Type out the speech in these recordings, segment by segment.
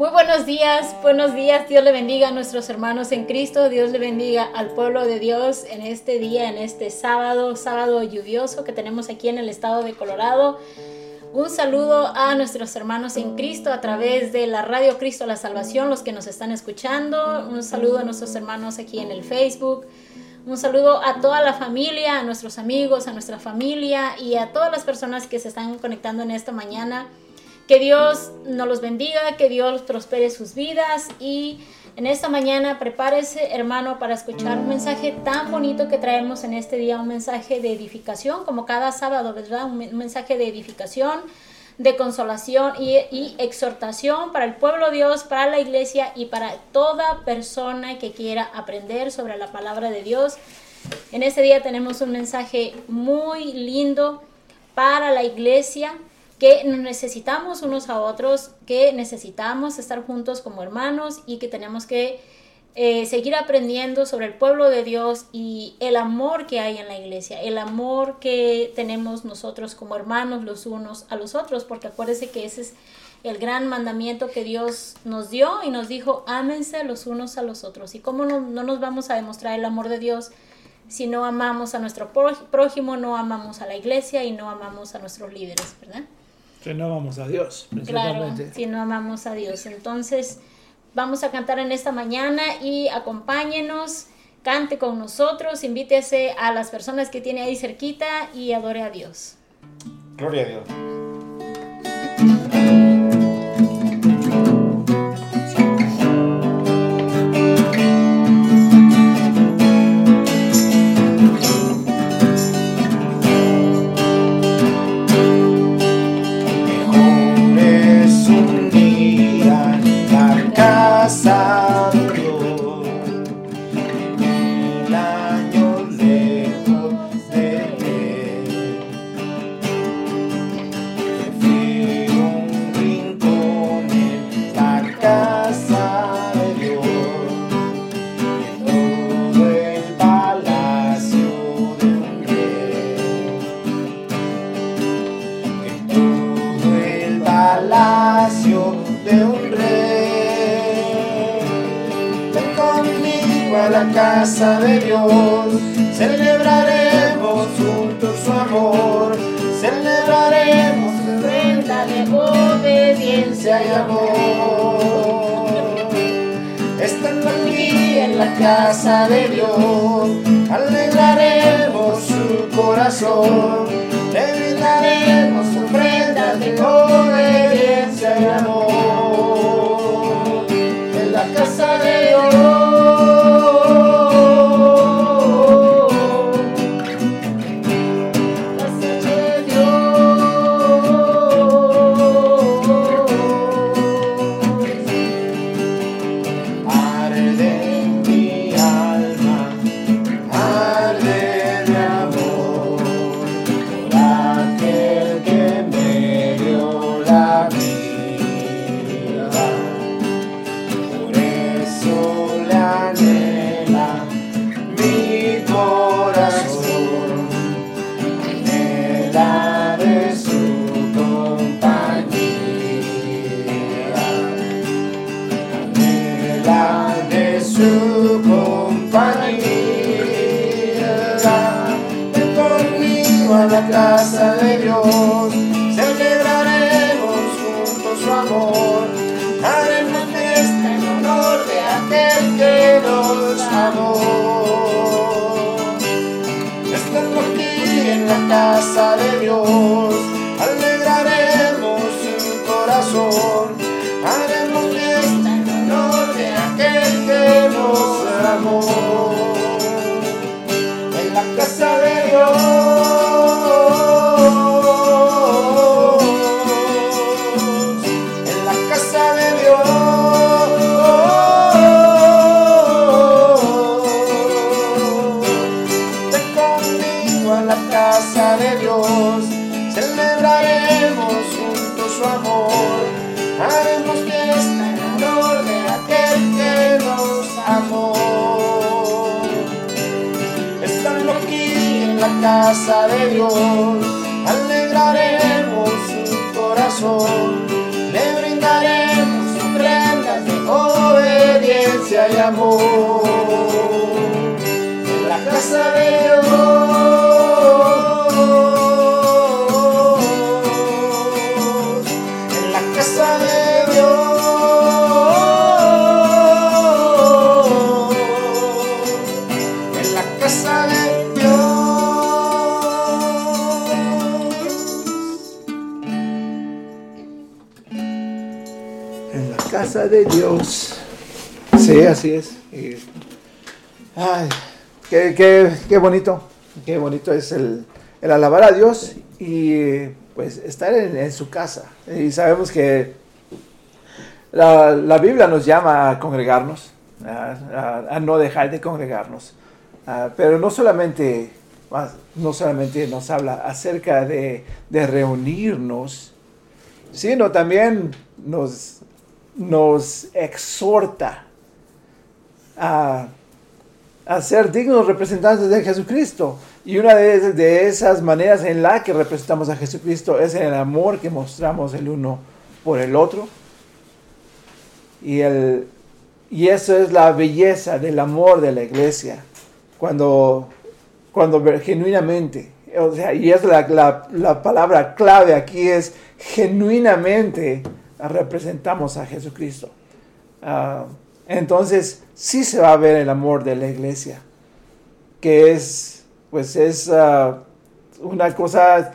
Muy buenos días, buenos días. Dios le bendiga a nuestros hermanos en Cristo. Dios le bendiga al pueblo de Dios en este día, en este sábado, sábado lluvioso que tenemos aquí en el estado de Colorado. Un saludo a nuestros hermanos en Cristo a través de la Radio Cristo la Salvación, los que nos están escuchando. Un saludo a nuestros hermanos aquí en el Facebook. Un saludo a toda la familia, a nuestros amigos, a nuestra familia y a todas las personas que se están conectando en esta mañana. Que Dios nos los bendiga, que Dios prospere sus vidas y en esta mañana prepárese hermano para escuchar un mensaje tan bonito que traemos en este día, un mensaje de edificación, como cada sábado, ¿verdad? Un mensaje de edificación, de consolación y, exhortación para el pueblo de Dios, para la iglesia y para toda persona que quiera aprender sobre la palabra de Dios. En este día tenemos un mensaje muy lindo para la iglesia que nos necesitamos unos a otros, que necesitamos estar juntos como hermanos y que tenemos que eh, seguir aprendiendo sobre el pueblo de Dios y el amor que hay en la iglesia, el amor que tenemos nosotros como hermanos los unos a los otros, porque acuérdense que ese es el gran mandamiento que Dios nos dio y nos dijo, ámense los unos a los otros. ¿Y cómo no, no nos vamos a demostrar el amor de Dios si no amamos a nuestro prójimo, no amamos a la iglesia y no amamos a nuestros líderes, ¿verdad? Si no amamos a Dios, Claro, si no amamos a Dios. Entonces, vamos a cantar en esta mañana y acompáñenos, cante con nosotros, invítese a las personas que tiene ahí cerquita y adore a Dios. Gloria a Dios. En la casa de Dios. Sí, así es. Ay, qué, qué- qué bonito. Qué bonito es el, alabar a Dios y pues estar en, su casa. Y sabemos que la, la Biblia nos llama a congregarnos, a, no dejar de congregarnos. Ah, pero no solamente, no solamente nos habla acerca de, de reunirnos, sino también nos, nos exhorta a, a ser dignos representantes de Jesucristo. Y una de, de esas maneras en la que representamos a Jesucristo es en el amor que mostramos el uno por el otro. Y, el, y eso es la belleza del amor de la iglesia. Cuando, cuando genuinamente, o sea, y es la, la, la palabra clave aquí es genuinamente representamos a Jesucristo. Ah, entonces, sí se va a ver el amor de la iglesia, que es, pues es ah, una cosa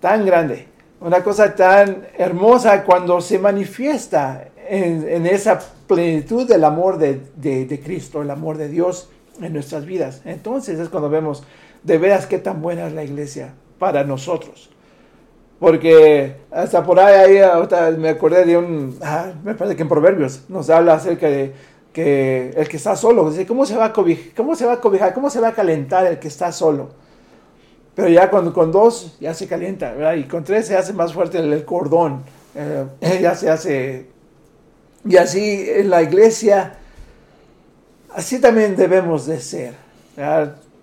tan grande, una cosa tan hermosa cuando se manifiesta en, en esa plenitud del amor de, de- de Cristo, el amor de Dios en nuestras vidas. Entonces es cuando vemos de veras qué tan buena es la iglesia para nosotros. Porque hasta por ahí, ahí me acordé de un, ah, me parece que en Proverbios nos habla acerca de que el que está solo, dice, ¿cómo se va a cobijar? ¿Cómo se va a? ¿Cómo se va a calentar el que está solo? Pero ya cuando con dos ya se calienta. Y con tres se hace más fuerte el, cordón, eh, ya se hace... Y así en la iglesia, así también debemos de ser.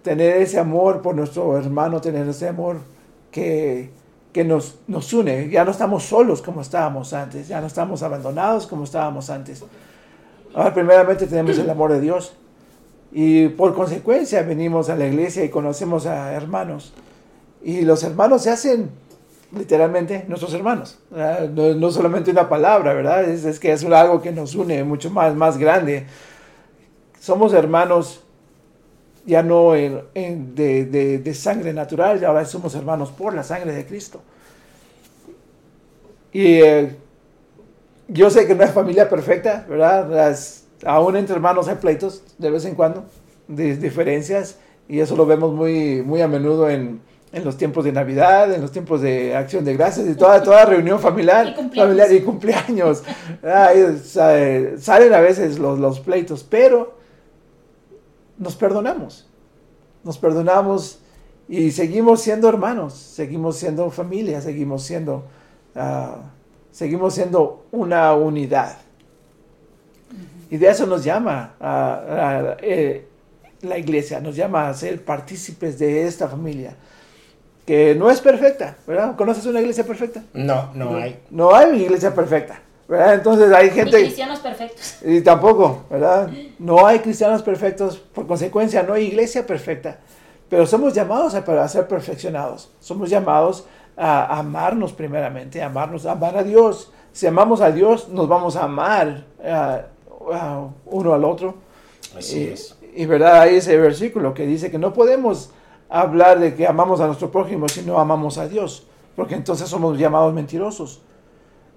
Tener ese amor por nuestro hermano, tener ese amor que, que nos, nos une. Ya no estamos solos como estábamos antes, ya no estamos abandonados como estábamos antes. Ahora primeramente tenemos el amor de Dios y por consecuencia venimos a la iglesia y conocemos a hermanos. Y los hermanos se hacen literalmente nuestros hermanos. No, no solamente una palabra, ¿verdad? Es, es que es algo que nos une mucho más, más grande. Somos hermanos ya no en- en- de, de- de sangre natural, ahora somos hermanos por la sangre de Cristo. Y eh, yo sé que no es familia perfecta, ¿verdad? Las- aún entre hermanos hay pleitos de vez en cuando, de diferencias, y eso lo vemos muy, muy a menudo en, en los tiempos de Navidad, en los tiempos de Acción de Gracias, y toda, toda reunión familiar, Y cumpleaños. familiar y cumpleaños. Ay, sa- salen a veces los, los pleitos, pero nos perdonamos, nos perdonamos y seguimos siendo hermanos, seguimos siendo familia, seguimos siendo, ah, seguimos siendo una unidad. Y de eso nos llama ah, eh, la iglesia, nos llama a ser partícipes de esta familia, que no es perfecta, ¿verdad? ¿Conoces una iglesia perfecta? No, no hay. No hay una iglesia perfecta, ¿verdad? Entonces hay Y gente... cristianos perfectos. Y tampoco, ¿verdad? No hay cristianos perfectos, por consecuencia no hay iglesia perfecta, pero somos llamados a, a ser perfeccionados, somos llamados a amarnos primeramente, a amarnos, a amar a Dios. Si amamos a Dios, nos vamos a amar ah, uno al otro. Así y, es. y, verdad, hay ese versículo que dice que no podemos hablar de que amamos a nuestro prójimo si no amamos a Dios, porque entonces somos llamados mentirosos.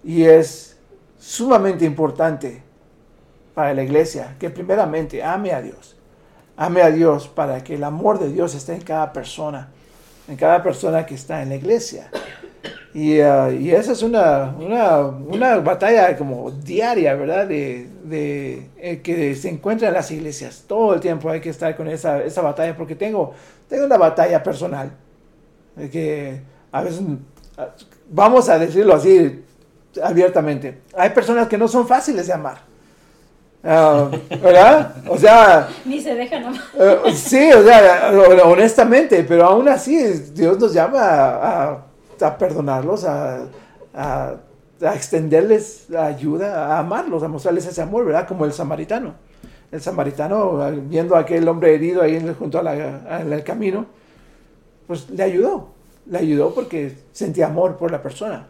Y es sumamente importante para la iglesia que primeramente ame a Dios. Ame a Dios para que el amor de Dios esté en cada persona, en cada persona que está en la iglesia. Y, y esa es una, una, batalla como diaria, ¿verdad? De, eh, que se encuentra en las iglesias. Todo el tiempo hay que estar con esa, esa batalla porque tengo, tengo una batalla personal. que a veces, ah, vamos a decirlo así abiertamente, hay personas que no son fáciles de amar. Ah, ¿Verdad? O sea, Ni se dejan amar. eh, sí, o sea, honestamente, pero aún así Dios nos llama a, a- a perdonarlos, a, extenderles la ayuda, a amarlos, a mostrarles ese amor, ¿verdad? Como el samaritano. El samaritano, viendo a aquel hombre herido ahí junto al camino, pues le ayudó. Le ayudó porque sentía amor por la persona.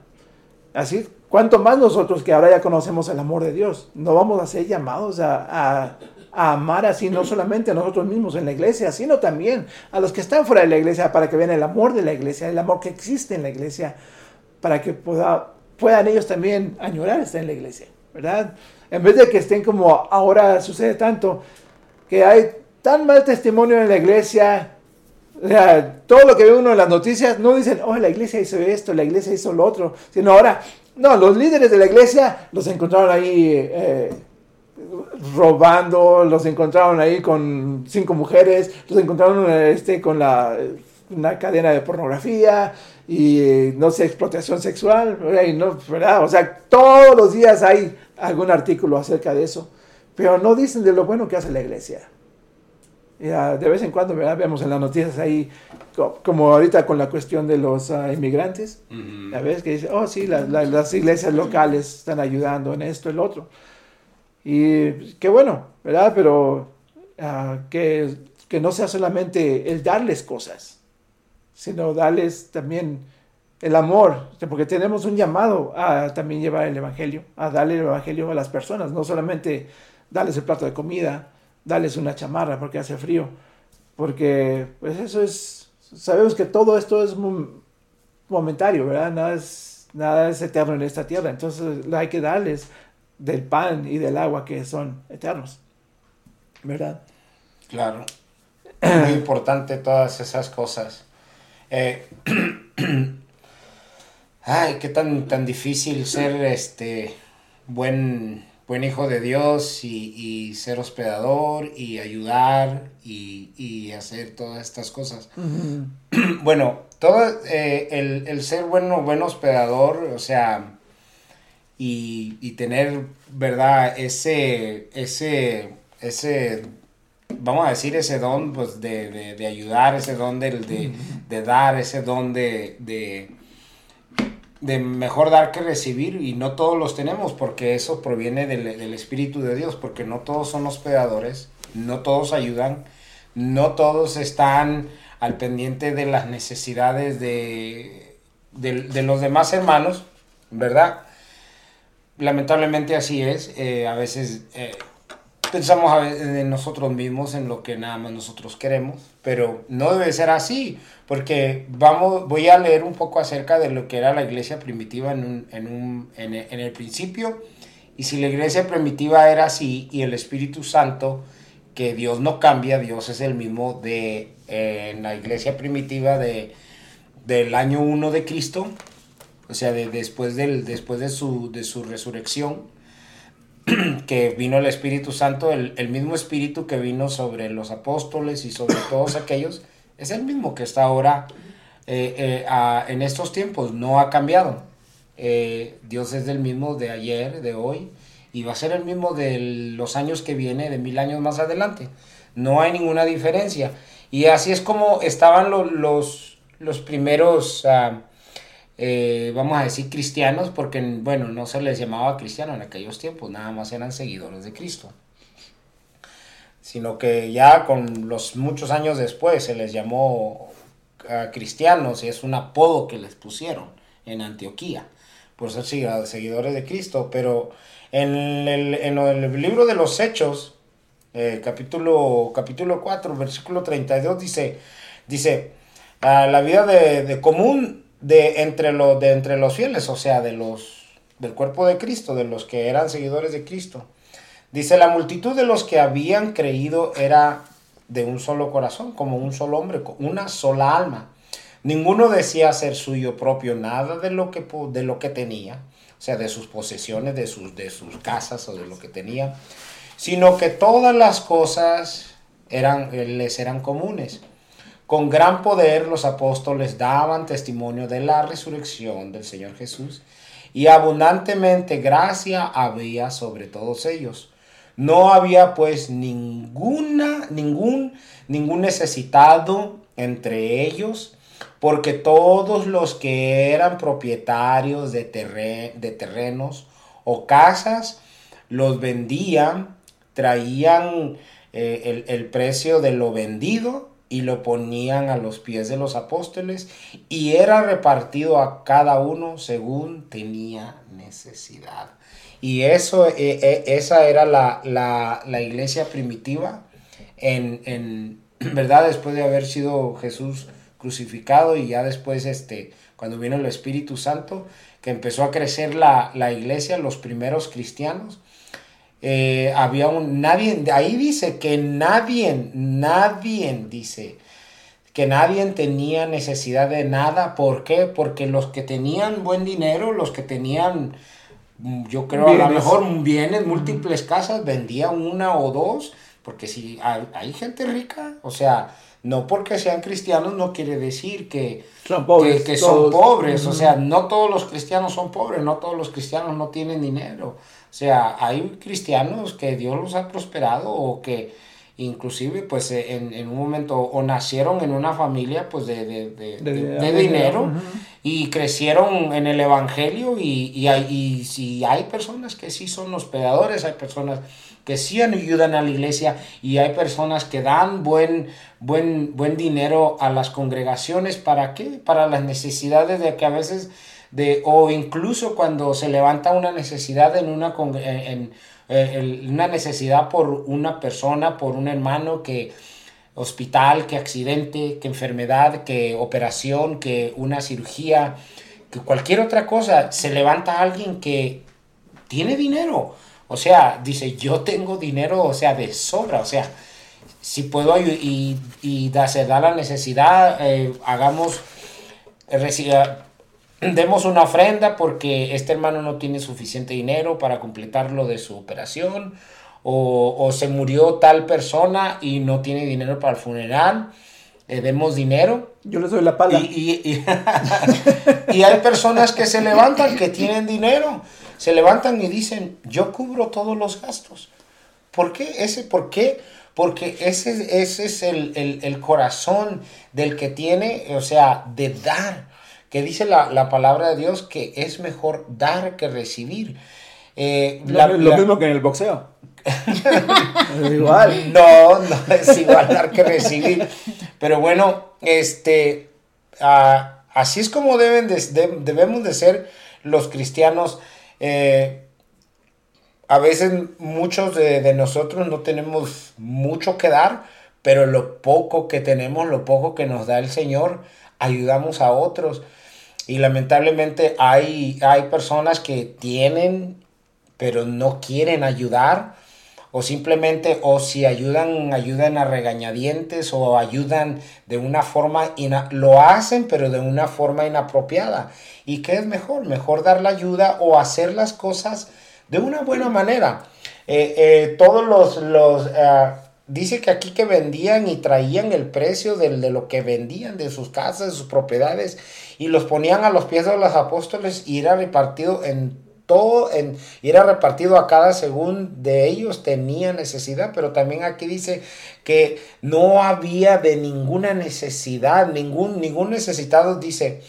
Así, ¿cuánto más nosotros que ahora ya conocemos el amor de Dios? No vamos a ser llamados a, amar así, no solamente a nosotros mismos en la iglesia, sino también a los que están fuera de la iglesia, para que vean el amor de la iglesia, el amor que existe en la iglesia, para que pueda, puedan ellos también añorar estar en la iglesia, ¿verdad? En vez de que estén como ahora sucede tanto, que hay tan mal testimonio en la iglesia, todo lo que ve uno en las noticias, no dicen, oh, la iglesia hizo esto, la iglesia hizo lo otro, sino ahora, no, los líderes de la iglesia los encontraron ahí eh, robando, los encontraron ahí con cinco mujeres, los encontraron este, con la, una cadena de pornografía y, no sé, explotación sexual. O sea, todos los días hay algún artículo acerca de eso, pero no dicen de lo bueno que hace la iglesia de vez en cuando ¿verdad? vemos en las noticias ahí, como ahorita con la cuestión de los ah, inmigrantes, a veces que dice, oh sí, las iglesias locales están ayudando en esto, el otro. Y qué bueno, ¿verdad? Pero ah, que, que no sea solamente el darles cosas, sino darles también el amor, porque tenemos un llamado a también llevar el Evangelio, a darle el Evangelio a las personas, no solamente darles el plato de comida, darles una chamarra porque hace frío. Porque, pues eso es, sabemos que todo esto es momentario, ¿verdad? Nada es, nada es eterno en esta tierra. Entonces hay que darles del pan y del agua que son eternos, ¿verdad? Claro. Muy importante todas esas cosas. Eh, ay, qué tan, tan difícil ser este buen buen hijo de Dios y, ser hospedador y ayudar y, hacer todas estas cosas. bueno, todo eh, el, ser bueno, buen hospedador, o sea, y, tener, ¿verdad? Ese, ese, ese, vamos a decir, ese don, pues, de, ayudar, ese don de, de, dar, ese don de de mejor dar que recibir y no todos los tenemos porque eso proviene del, Espíritu de Dios, porque no todos son hospedadores, no todos ayudan, no todos están al pendiente de las necesidades de, de, los demás hermanos, ¿verdad? Lamentablemente así es, eh, a veces eh, pensamos en nosotros mismos, en lo que nada más nosotros queremos, pero no debe ser así, porque vamos, voy a leer un poco acerca de lo que era la iglesia primitiva en, un, en, un, en, el principio, y si la iglesia primitiva era así, y el Espíritu Santo, que Dios no cambia, Dios es el mismo de en la iglesia primitiva de, del año 1 de Cristo, o sea, de, después, del, después de, su, de su resurrección, que vino el Espíritu Santo, el, mismo Espíritu que vino sobre los apóstoles y sobre todos aquellos, es el mismo que está ahora eh, eh, en estos tiempos, no ha cambiado. Eh, Dios es el mismo de ayer, de hoy, y va a ser el mismo de los años que viene, de mil años más adelante. No hay ninguna diferencia. Y así es como estaban los, los, primeros... Ah, eh, vamos a decir cristianos, porque bueno, no se les llamaba cristiano en aquellos tiempos, nada más eran seguidores de Cristo. Sino que ya con los muchos años después se les llamó a cristianos y es un apodo que les pusieron en Antioquía por ser seguidores de Cristo. Pero en el, libro de los Hechos, eh, capítulo, capítulo 4, versículo 32, dice, dice, la vida de, de común de entre, los de entre los fieles, o sea, de los del cuerpo de Cristo, de los que eran seguidores de Cristo. Dice, la multitud de los que habían creído era de un solo corazón, como un solo hombre, una sola alma. Ninguno decía ser suyo propio nada de lo que, de lo que tenía, o sea, de sus posesiones, de sus, de sus casas o de lo que tenía, sino que todas las cosas eran, les eran comunes. Con gran poder los apóstoles daban testimonio de la resurrección del Señor Jesús y abundantemente gracia había sobre todos ellos. No había pues ninguna, ningún, ningún necesitado entre ellos, porque todos los que eran propietarios de, de terrenos o casas, los vendían, traían eh, el, precio de lo vendido y lo ponían a los pies de los apóstoles y era repartido a cada uno según tenía necesidad. Y eso, eh, eh, esa era la, la, iglesia primitiva en, en, ¿verdad? Después de haber sido Jesús crucificado y ya después, este, cuando vino el Espíritu Santo, que empezó a crecer la, la iglesia, los primeros cristianos, eh, había un, nadie, ahí dice que nadie, nadie, dice, que nadie tenía necesidad de nada. ¿Por qué? Porque los que tenían buen dinero, los que tenían, mm, yo creo a lo mejor bienes, múltiples casas, vendían una o dos, porque si hay, gente rica, o sea, no porque sean cristianos no quiere decir que son pobres. Que, son pobres. O sea, no todos los cristianos son pobres, no todos los cristianos no tienen dinero. O sea, hay cristianos que Dios los ha prosperado o que inclusive pues eh, en, un momento o nacieron en una familia pues de, de, dinero y crecieron en el evangelio y, y, hay, y, hay personas que sí son hospedadores, hay personas que sí ayudan a la iglesia y hay personas que dan buen, buen, buen dinero a las congregaciones. ¿Para qué? Para las necesidades de que a veces o incluso cuando se levanta una necesidad en una, en, una necesidad por una persona, por un hermano que hospital, que accidente, que enfermedad, que operación, que una cirugía, que cualquier otra cosa, se levanta alguien que tiene dinero. O sea, dice, yo tengo dinero, o sea, de sobra, o sea, si puedo y, y, se da la necesidad, eh, hagamos, demos una ofrenda porque este hermano no tiene suficiente dinero para completar lo de su operación o, se murió tal persona y no tiene dinero para el funeral. le demos dinero. Yo le doy la pala. Y, y, hay personas que se levantan, que tienen dinero, se levantan y dicen, yo cubro todos los gastos. ¿Por qué? Ese, ¿Por qué? Porque ese, ese es el, el, el corazón del que tiene, o sea, de dar que dice la, palabra de Dios que es mejor dar que recibir. Eh, lo, mismo que en el boxeo. igual. No, no es igual dar que recibir. Pero bueno, este, ah, así es como deben debemos de ser los cristianos. Eh, a veces muchos de, de, nosotros no tenemos mucho que dar, pero lo poco que tenemos, lo poco que nos da el Señor, ayudamos a otros. Y lamentablemente hay, hay personas que tienen, pero no quieren ayudar. O simplemente, o si ayudan, ayudan a regañadientes o ayudan de una forma, lo hacen, pero de una forma inapropiada. ¿Y qué es mejor? Mejor dar la ayuda o hacer las cosas de una buena manera. Eh, eh, todos los, los ah, dice que aquí que vendían y traían el precio de, lo que vendían de sus casas, de sus propiedades, y los ponían a los pies de los apóstoles y era repartido en todo, en, y era repartido a cada según de ellos tenía necesidad, pero también aquí dice que no había de ninguna necesidad, ningún, ningún necesitado, dice,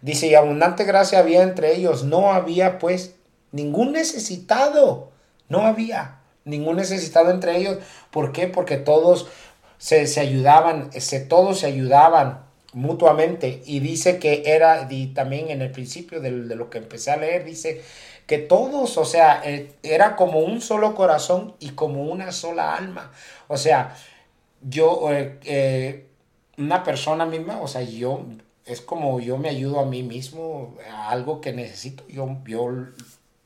dice, y abundante gracia había entre ellos, no había pues ningún necesitado, no había ningún necesitado entre ellos. ¿Por qué? Porque todos se, ayudaban, se, todos se ayudaban mutuamente. Y dice que era, y también en el principio de, lo que empecé a leer, dice que todos, o sea, eh, era como un solo corazón y como una sola alma. O sea, yo, eh, eh, una persona misma, o sea, yo, es como yo me ayudo a mí mismo, a algo que necesito, yo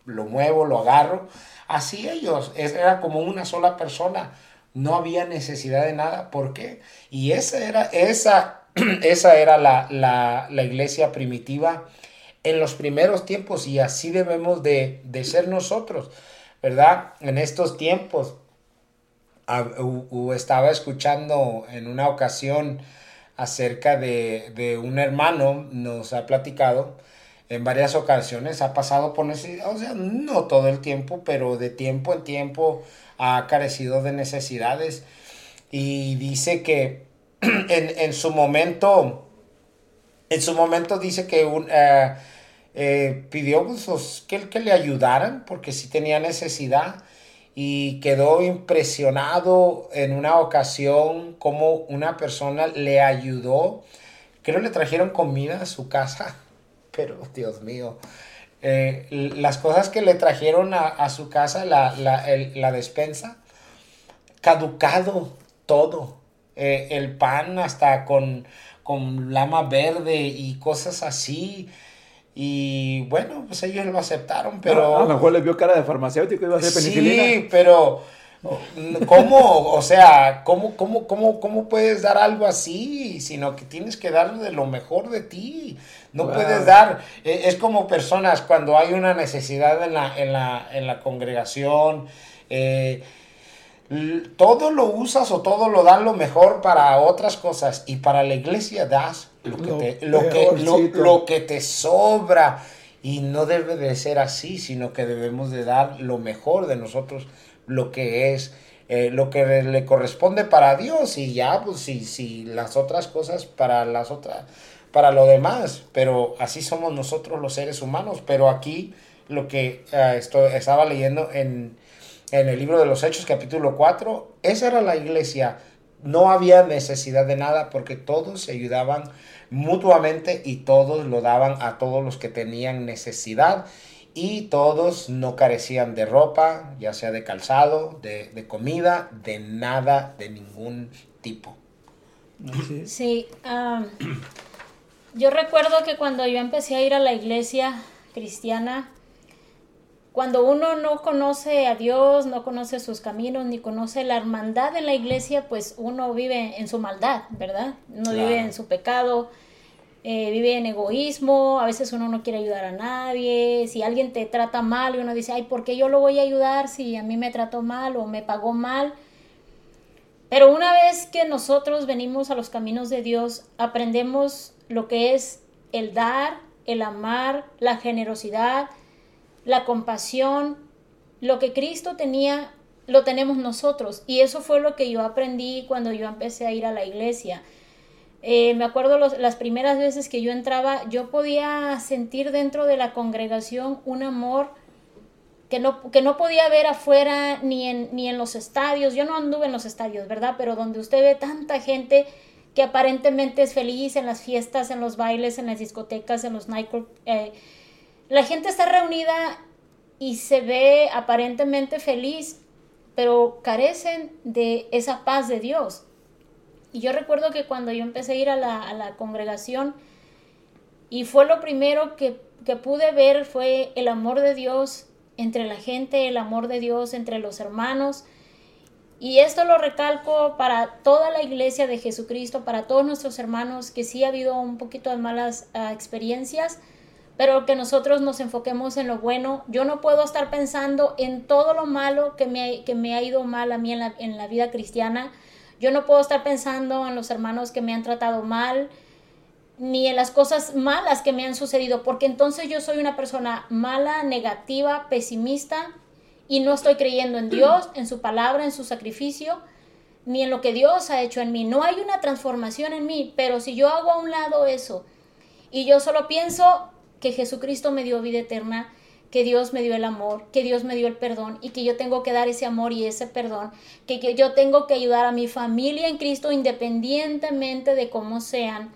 lo muevo, lo agarro Así ellos, era como una sola persona, no había necesidad de nada. ¿Por qué? Y esa era, esa, esa era la, la, iglesia primitiva en los primeros tiempos y así debemos de, ser nosotros, ¿verdad? En estos tiempos. estaba escuchando en una ocasión acerca de, de un hermano, nos ha platicado, en varias ocasiones ha pasado por necesidad, o sea, no todo el tiempo, pero de tiempo en tiempo ha carecido de necesidades y dice que en, su momento En su momento dice que un, eh, eh, pidió que, que le ayudaran porque sí tenía necesidad y quedó impresionado en una ocasión como una persona le ayudó. Creo le trajeron comida a su casa, pero Dios mío, eh, las cosas que le trajeron a, su casa, la, la, despensa, caducado todo. Eh, el pan hasta con, con lama verde y cosas así. Y bueno, pues ellos lo aceptaron, pero... A lo mejor le vio cara de farmacéutico, iba a ser penicilina. Sí, pero ¿cómo? O sea, ¿cómo, cómo, cómo, cómo puedes dar algo así? Sino que tienes que dar de lo mejor de ti. No puedes dar... E, es como personas cuando hay una necesidad en la, en la, en la congregación. Eh, todo lo usas o todo lo dan lo mejor para otras cosas y para la iglesia das lo que, te, lo que, lo, que te sobra y no debe de ser así, sino que debemos de dar lo mejor de nosotros, lo que es, eh, lo que le corresponde para Dios y ya, pues si, si las otras cosas para las otras, para lo demás, pero así somos nosotros los seres humanos, pero aquí lo que esto, estaba leyendo en en el libro de los Hechos capítulo 4, esa era la iglesia. No había necesidad de nada porque todos se ayudaban mutuamente y todos lo daban a todos los que tenían necesidad y todos no carecían de ropa, ya sea de calzado, de, comida, de nada, de ningún tipo. Sí, yo recuerdo que cuando yo empecé a ir a la iglesia cristiana, cuando uno no conoce a Dios, no conoce sus caminos, ni conoce la hermandad en la iglesia, pues uno vive en su maldad, ¿verdad? Uno vive en su pecado, eh, vive en egoísmo, a veces uno no quiere ayudar a nadie, si alguien te trata mal y uno dice, ay, ¿por qué yo lo voy a ayudar si a mí me trató mal o me pagó mal? Pero una vez que nosotros venimos a los caminos de Dios, aprendemos lo que es el dar, el amar, la generosidad, la compasión, lo que Cristo tenía, lo tenemos nosotros. Y eso fue lo que yo aprendí cuando yo empecé a ir a la iglesia. Eh, me acuerdo las primeras veces que yo entraba, yo podía sentir dentro de la congregación un amor que no, que no podía ver afuera ni en, ni en los estadios. Yo no anduve en los estadios, ¿verdad? Pero donde usted ve tanta gente que aparentemente es feliz en las fiestas, en los bailes, en las discotecas, en los nightclubs. Eh, la gente está reunida y se ve aparentemente feliz, pero carecen de esa paz de Dios. Y yo recuerdo que cuando yo empecé a ir a la, congregación, y fue lo primero que, pude ver fue el amor de Dios entre la gente, el amor de Dios entre los hermanos. Y esto lo recalco para toda la iglesia de Jesucristo, para todos nuestros hermanos, que sí ha habido un poquito de malas ah, experiencias, pero que nosotros nos enfoquemos en lo bueno. Yo no puedo estar pensando en todo lo malo que me, ha ido mal a mí en la vida cristiana. Yo no puedo estar pensando en los hermanos que me han tratado mal, ni en las cosas malas que me han sucedido, porque entonces yo soy una persona mala, negativa, pesimista, y no estoy creyendo en Dios, en su palabra, en su sacrificio, ni en lo que Dios ha hecho en mí. No hay una transformación en mí, pero si yo hago a un lado eso y yo solo pienso que Jesucristo me dio vida eterna, que Dios me dio el amor, que Dios me dio el perdón y que yo tengo que dar ese amor y ese perdón, que, yo tengo que ayudar a mi familia en Cristo independientemente de cómo sean.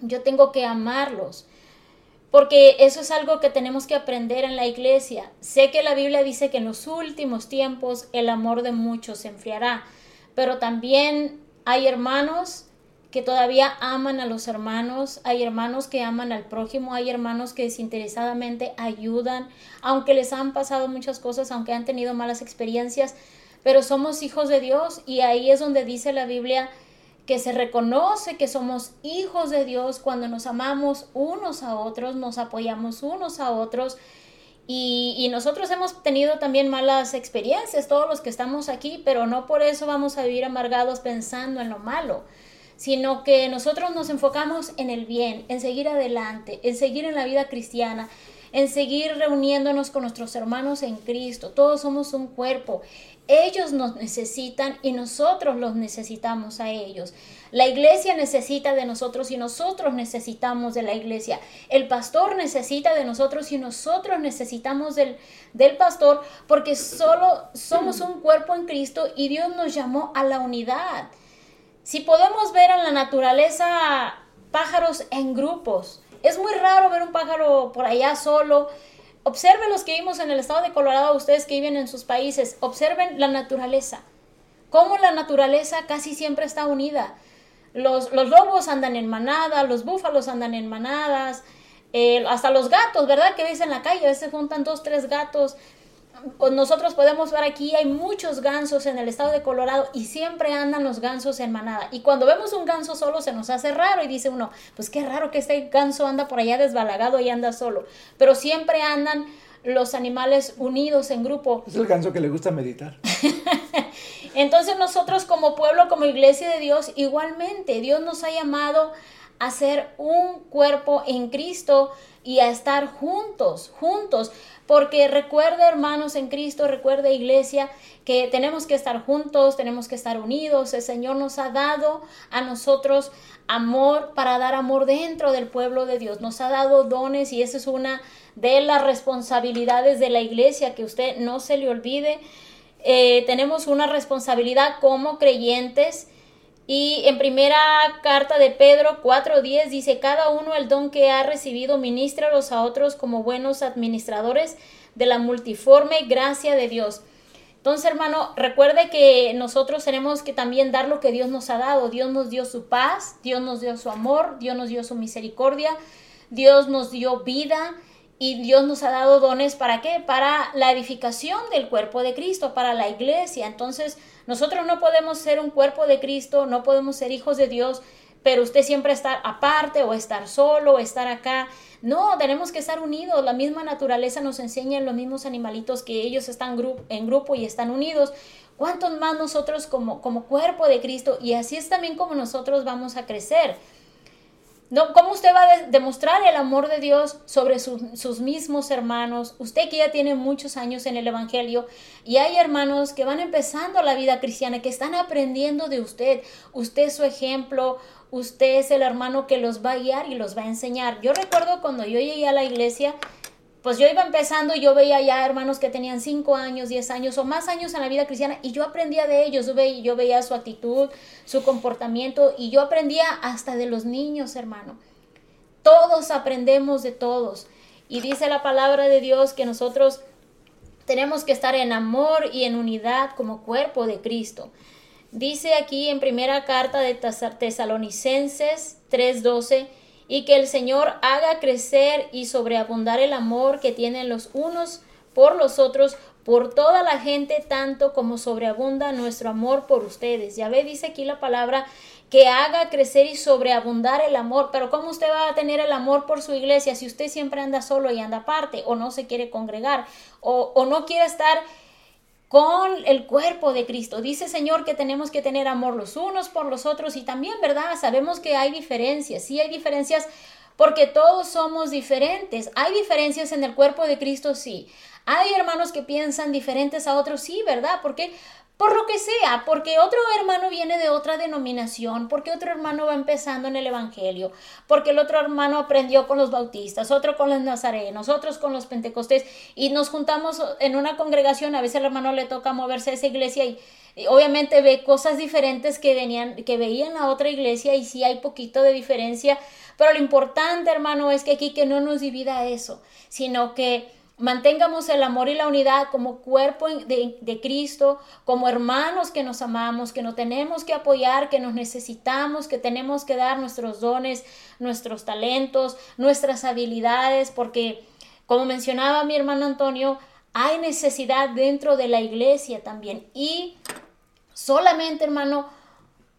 Yo tengo que amarlos. Porque eso es algo que tenemos que aprender en la iglesia. Sé que la Biblia dice que en los últimos tiempos el amor de muchos se enfriará, pero también hay hermanos que todavía aman a los hermanos, hay hermanos que aman al prójimo, hay hermanos que desinteresadamente ayudan, aunque les han pasado muchas cosas, aunque han tenido malas experiencias, pero somos hijos de Dios y ahí es donde dice la Biblia que se reconoce que somos hijos de Dios cuando nos amamos unos a otros, nos apoyamos unos a otros. Y, y, nosotros hemos tenido también malas experiencias, todos los que estamos aquí, pero no por eso vamos a vivir amargados pensando en lo malo sino que nosotros nos enfocamos en el bien, en seguir adelante, en seguir en la vida cristiana, en seguir reuniéndonos con nuestros hermanos en Cristo. Todos somos un cuerpo. Ellos nos necesitan y nosotros los necesitamos a ellos. La iglesia necesita de nosotros y nosotros necesitamos de la iglesia. El pastor necesita de nosotros y nosotros necesitamos del, del pastor porque solo somos un cuerpo en Cristo y Dios nos llamó a la unidad. Si podemos ver en la naturaleza pájaros en grupos, es muy raro ver un pájaro por allá solo Observen los que vimos en el estado de Colorado, ustedes que viven en sus países, observen la naturaleza. Cómo la naturaleza casi siempre está unida. Los, los lobos andan en manada, los búfalos andan en manadas, eh, hasta los gatos, ¿verdad? Que ves en la calle, a veces juntan dos, tres gatos nosotros podemos ver aquí, hay muchos gansos en el estado de Colorado y siempre andan los gansos en manada. Y cuando vemos un ganso solo se nos hace raro y dice uno, pues qué raro que este ganso anda por allá desbalagado y anda solo. Pero siempre andan los animales unidos en grupo. Es el ganso que le gusta meditar. Entonces nosotros como pueblo, como iglesia de Dios, igualmente Dios nos ha llamado a ser un cuerpo en Cristo y a estar juntos, juntos. Porque recuerde, hermanos en Cristo, recuerde, iglesia, que tenemos que estar juntos, tenemos que estar unidos. El Señor nos ha dado a nosotros amor para dar amor dentro del pueblo de Dios. Nos ha dado dones y esa es una de las responsabilidades de la iglesia, que usted no se le olvide. Eh, tenemos una responsabilidad como creyentes y en primera carta de Pedro 4.10 dice, cada uno el don que ha recibido ministralos a otros como buenos administradores de la multiforme gracia de Dios. Entonces, hermano, recuerde que nosotros tenemos que también dar lo que Dios nos ha dado. Dios nos dio su paz, Dios nos dio su amor, Dios nos dio su misericordia, Dios nos dio vida y Dios nos ha dado dones para qué? Para la edificación del cuerpo de Cristo, para la iglesia. Entonces, nosotros no podemos ser un cuerpo de Cristo, no podemos ser hijos de Dios, pero usted siempre estar aparte o estar solo o estar acá. No, tenemos que estar unidos. La misma naturaleza nos enseña en los mismos animalitos que ellos están en grupo y están unidos. ¿Cuántos más nosotros como, como cuerpo de Cristo? Y así es también como nosotros vamos a crecer. No, ¿Cómo usted va a demostrar el amor de Dios sobre sus mismos hermanos? Usted que ya tiene muchos años en el Evangelio y hay hermanos que van empezando la vida cristiana, que están aprendiendo de usted. Usted es su ejemplo, usted es el hermano que los va a guiar y los va a enseñar. Yo recuerdo cuando yo llegué a la iglesia, pues yo iba empezando y yo veía ya hermanos que tenían 5 años, 10 años o más años en la vida cristiana y yo aprendía de ellos, yo veía, yo veía su actitud, su comportamiento y yo aprendía hasta de los niños, hermano. Todos aprendemos de todos. Y dice la palabra de Dios que nosotros tenemos que estar en amor y en unidad como cuerpo de Cristo. Dice aquí en primera carta de Tesalonicenses 3:12, y que el Señor haga crecer y sobreabundar el amor que tienen los unos por los otros, por toda la gente, tanto como sobreabunda nuestro amor por ustedes. Ya ve, dice aquí la palabra que haga crecer y sobreabundar el amor. Pero ¿cómo usted va a tener el amor por su iglesia si usted siempre anda solo y anda aparte o no se quiere congregar o, o no quiere estar con el cuerpo de Cristo. Dice Señor que tenemos que tener amor los unos por los otros y también, ¿verdad? Sabemos que hay diferencias, sí hay diferencias porque todos somos diferentes. Hay diferencias en el cuerpo de Cristo, sí. Hay hermanos que piensan diferentes a otros, sí, ¿verdad? Porque por lo que sea, porque otro hermano viene de otra denominación, porque otro hermano va empezando en el Evangelio, porque el otro hermano aprendió con los bautistas, otro con los nazarenos, otros con los pentecostés, y nos juntamos en una congregación, a veces el hermano le toca moverse a esa iglesia y, obviamente ve cosas diferentes que venían, que veían a otra iglesia y sí hay poquito de diferencia, pero lo importante, hermano, es que aquí que no nos divida eso, sino que Mantengamos el amor y la unidad como cuerpo de, Cristo, como hermanos que nos amamos, que nos tenemos que apoyar, que nos necesitamos, que tenemos que dar nuestros dones, nuestros talentos, nuestras habilidades, porque como mencionaba mi hermano Antonio, hay necesidad dentro de la iglesia también. Y solamente, hermano,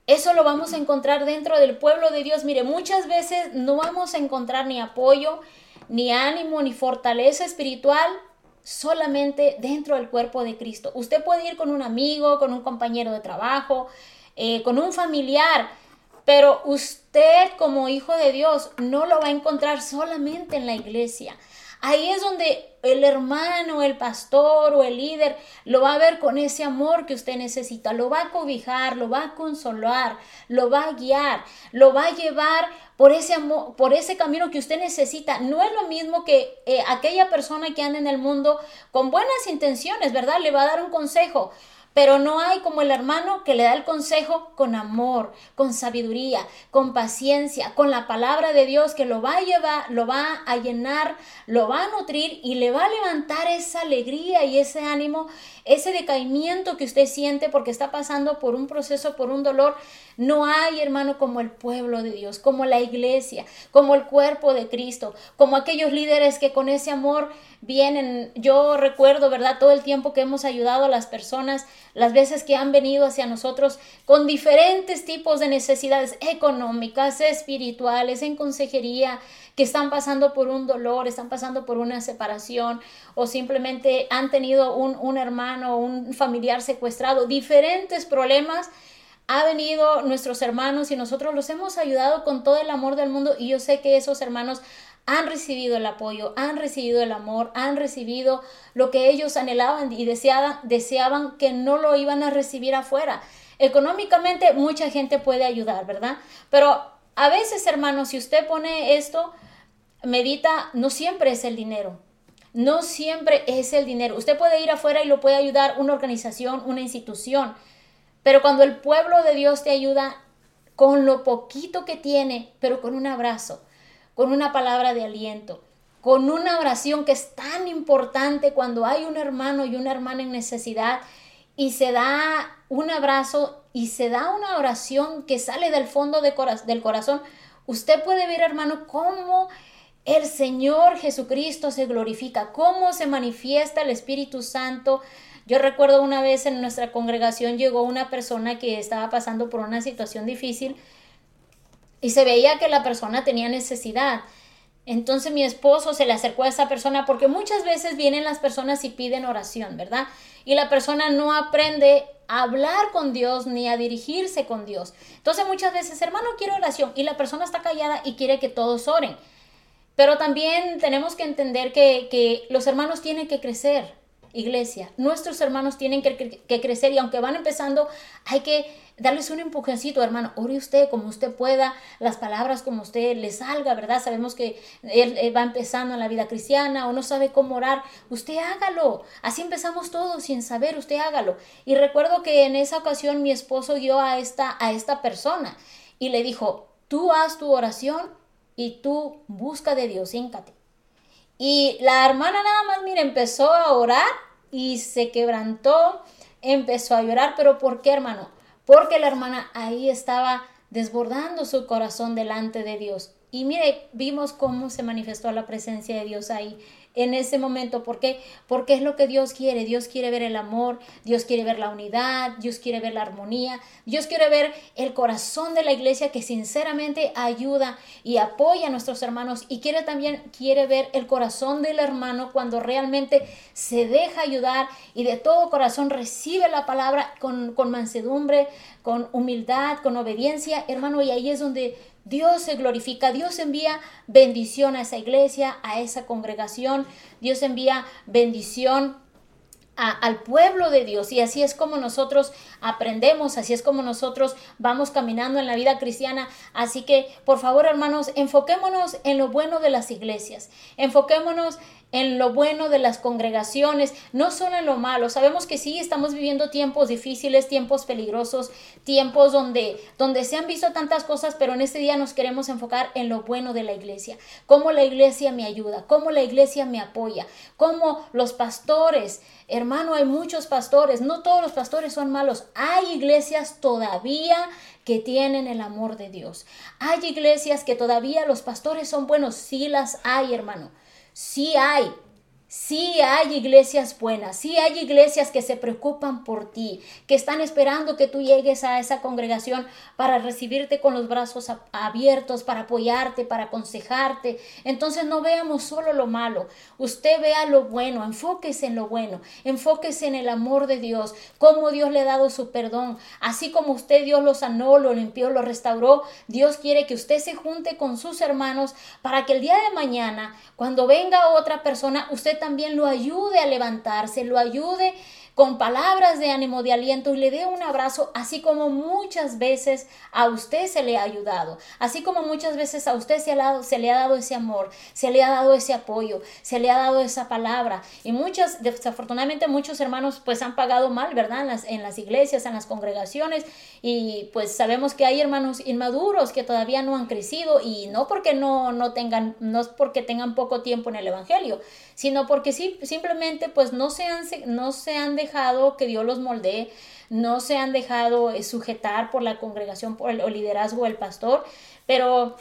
eso lo vamos a encontrar dentro del pueblo de Dios. Mire, muchas veces no vamos a encontrar ni apoyo, ni ánimo, ni fortaleza espiritual solamente dentro del cuerpo de Cristo. Usted puede ir con un amigo, con un compañero de trabajo, eh, con un familiar, pero usted como hijo de Dios no lo va a encontrar solamente en la iglesia. Ahí es donde el hermano, el pastor o el líder lo va a ver con ese amor que usted necesita, lo va a cobijar, lo va a consolar, lo va a guiar, lo va a llevar por ese amor, por ese camino que usted necesita. No es lo mismo que eh, aquella persona que anda en el mundo con buenas intenciones, ¿verdad? Le va a dar un consejo. Pero no hay como el hermano que le da el consejo con amor, con sabiduría, con paciencia, con la palabra de Dios que lo va a llevar, lo va a llenar, lo va a nutrir y le va a levantar esa alegría y ese ánimo, ese decaimiento que usted siente porque está pasando por un proceso, por un dolor. No hay, hermano, como el pueblo de Dios, como la iglesia, como el cuerpo de Cristo, como aquellos líderes que con ese amor vienen. Yo recuerdo, ¿verdad? Todo el tiempo que hemos ayudado a las personas, las veces que han venido hacia nosotros con diferentes tipos de necesidades económicas, espirituales, en consejería, que están pasando por un dolor, están pasando por una separación o simplemente han tenido un, un hermano, un familiar secuestrado, diferentes problemas ha venido nuestros hermanos y nosotros los hemos ayudado con todo el amor del mundo y yo sé que esos hermanos han recibido el apoyo, han recibido el amor, han recibido lo que ellos anhelaban y deseaban, deseaban que no lo iban a recibir afuera. Económicamente mucha gente puede ayudar, ¿verdad? Pero a veces, hermanos, si usted pone esto, medita, no siempre es el dinero. No siempre es el dinero. Usted puede ir afuera y lo puede ayudar una organización, una institución. Pero cuando el pueblo de Dios te ayuda con lo poquito que tiene, pero con un abrazo, con una palabra de aliento, con una oración que es tan importante cuando hay un hermano y una hermana en necesidad y se da un abrazo y se da una oración que sale del fondo de del corazón, usted puede ver, hermano, cómo el Señor Jesucristo se glorifica, cómo se manifiesta el Espíritu Santo yo recuerdo una vez en nuestra congregación llegó una persona que estaba pasando por una situación difícil y se veía que la persona tenía necesidad. Entonces mi esposo se le acercó a esa persona porque muchas veces vienen las personas y piden oración, ¿verdad? Y la persona no aprende a hablar con Dios ni a dirigirse con Dios. Entonces muchas veces, hermano, quiero oración y la persona está callada y quiere que todos oren. Pero también tenemos que entender que, que los hermanos tienen que crecer iglesia. Nuestros hermanos tienen que, crecer y aunque van empezando, hay que darles un empujoncito, hermano. Ore usted como usted pueda, las palabras como usted le salga, ¿verdad? Sabemos que él, va empezando en la vida cristiana o no sabe cómo orar. Usted hágalo. Así empezamos todos sin saber, usted hágalo. Y recuerdo que en esa ocasión mi esposo dio a esta, a esta persona y le dijo, tú haz tu oración y tú busca de Dios, híncate. Y la hermana nada más, mire, empezó a orar y se quebrantó, empezó a llorar, pero ¿por qué, hermano? Porque la hermana ahí estaba desbordando su corazón delante de Dios. Y mire, vimos cómo se manifestó la presencia de Dios ahí en ese momento. ¿Por qué? Porque es lo que Dios quiere. Dios quiere ver el amor, Dios quiere ver la unidad, Dios quiere ver la armonía, Dios quiere ver el corazón de la iglesia que sinceramente ayuda y apoya a nuestros hermanos y quiere también quiere ver el corazón del hermano cuando realmente se deja ayudar y de todo corazón recibe la palabra con, con mansedumbre, con humildad, con obediencia, hermano, y ahí es donde Dios se glorifica, Dios envía bendición a esa iglesia, a esa congregación, Dios envía bendición al pueblo de Dios y así es como nosotros aprendemos, así es como nosotros vamos caminando en la vida cristiana. Así que, por favor, hermanos, enfoquémonos en lo bueno de las iglesias, enfoquémonos en lo bueno de las congregaciones, no solo en lo malo. Sabemos que sí, estamos viviendo tiempos difíciles, tiempos peligrosos, tiempos donde, donde se han visto tantas cosas, pero en este día nos queremos enfocar en lo bueno de la iglesia, cómo la iglesia me ayuda, cómo la iglesia me apoya, cómo los pastores, hermano, hay muchos pastores, no todos los pastores son malos, hay iglesias todavía que tienen el amor de Dios. Hay iglesias que todavía los pastores son buenos, sí las hay, hermano. Sí hay, Sí hay iglesias buenas, sí hay iglesias que se preocupan por ti, que están esperando que tú llegues a esa congregación para recibirte con los brazos abiertos, para apoyarte, para aconsejarte. Entonces no veamos solo lo malo, usted vea lo bueno, enfóquese en lo bueno, enfóquese en el amor de Dios, cómo Dios le ha dado su perdón. Así como usted Dios lo sanó, lo limpió, lo restauró, Dios quiere que usted se junte con sus hermanos para que el día de mañana, cuando venga otra persona, usted también lo ayude a levantarse, lo ayude con palabras de ánimo, de aliento y le dé un abrazo, así como muchas veces a usted se le ha ayudado, así como muchas veces a usted se, le ha dado ese amor, se le ha dado ese apoyo, se le ha dado esa palabra. Y muchas, desafortunadamente muchos hermanos pues han pagado mal, ¿verdad? En las, en las iglesias, en las congregaciones y pues sabemos que hay hermanos inmaduros que todavía no han crecido y no porque no, no tengan, no es porque tengan poco tiempo en el Evangelio, sino porque simplemente pues no se han, no se han dejado que Dios los moldee, no se han dejado eh, sujetar por la congregación, por el liderazgo del pastor, pero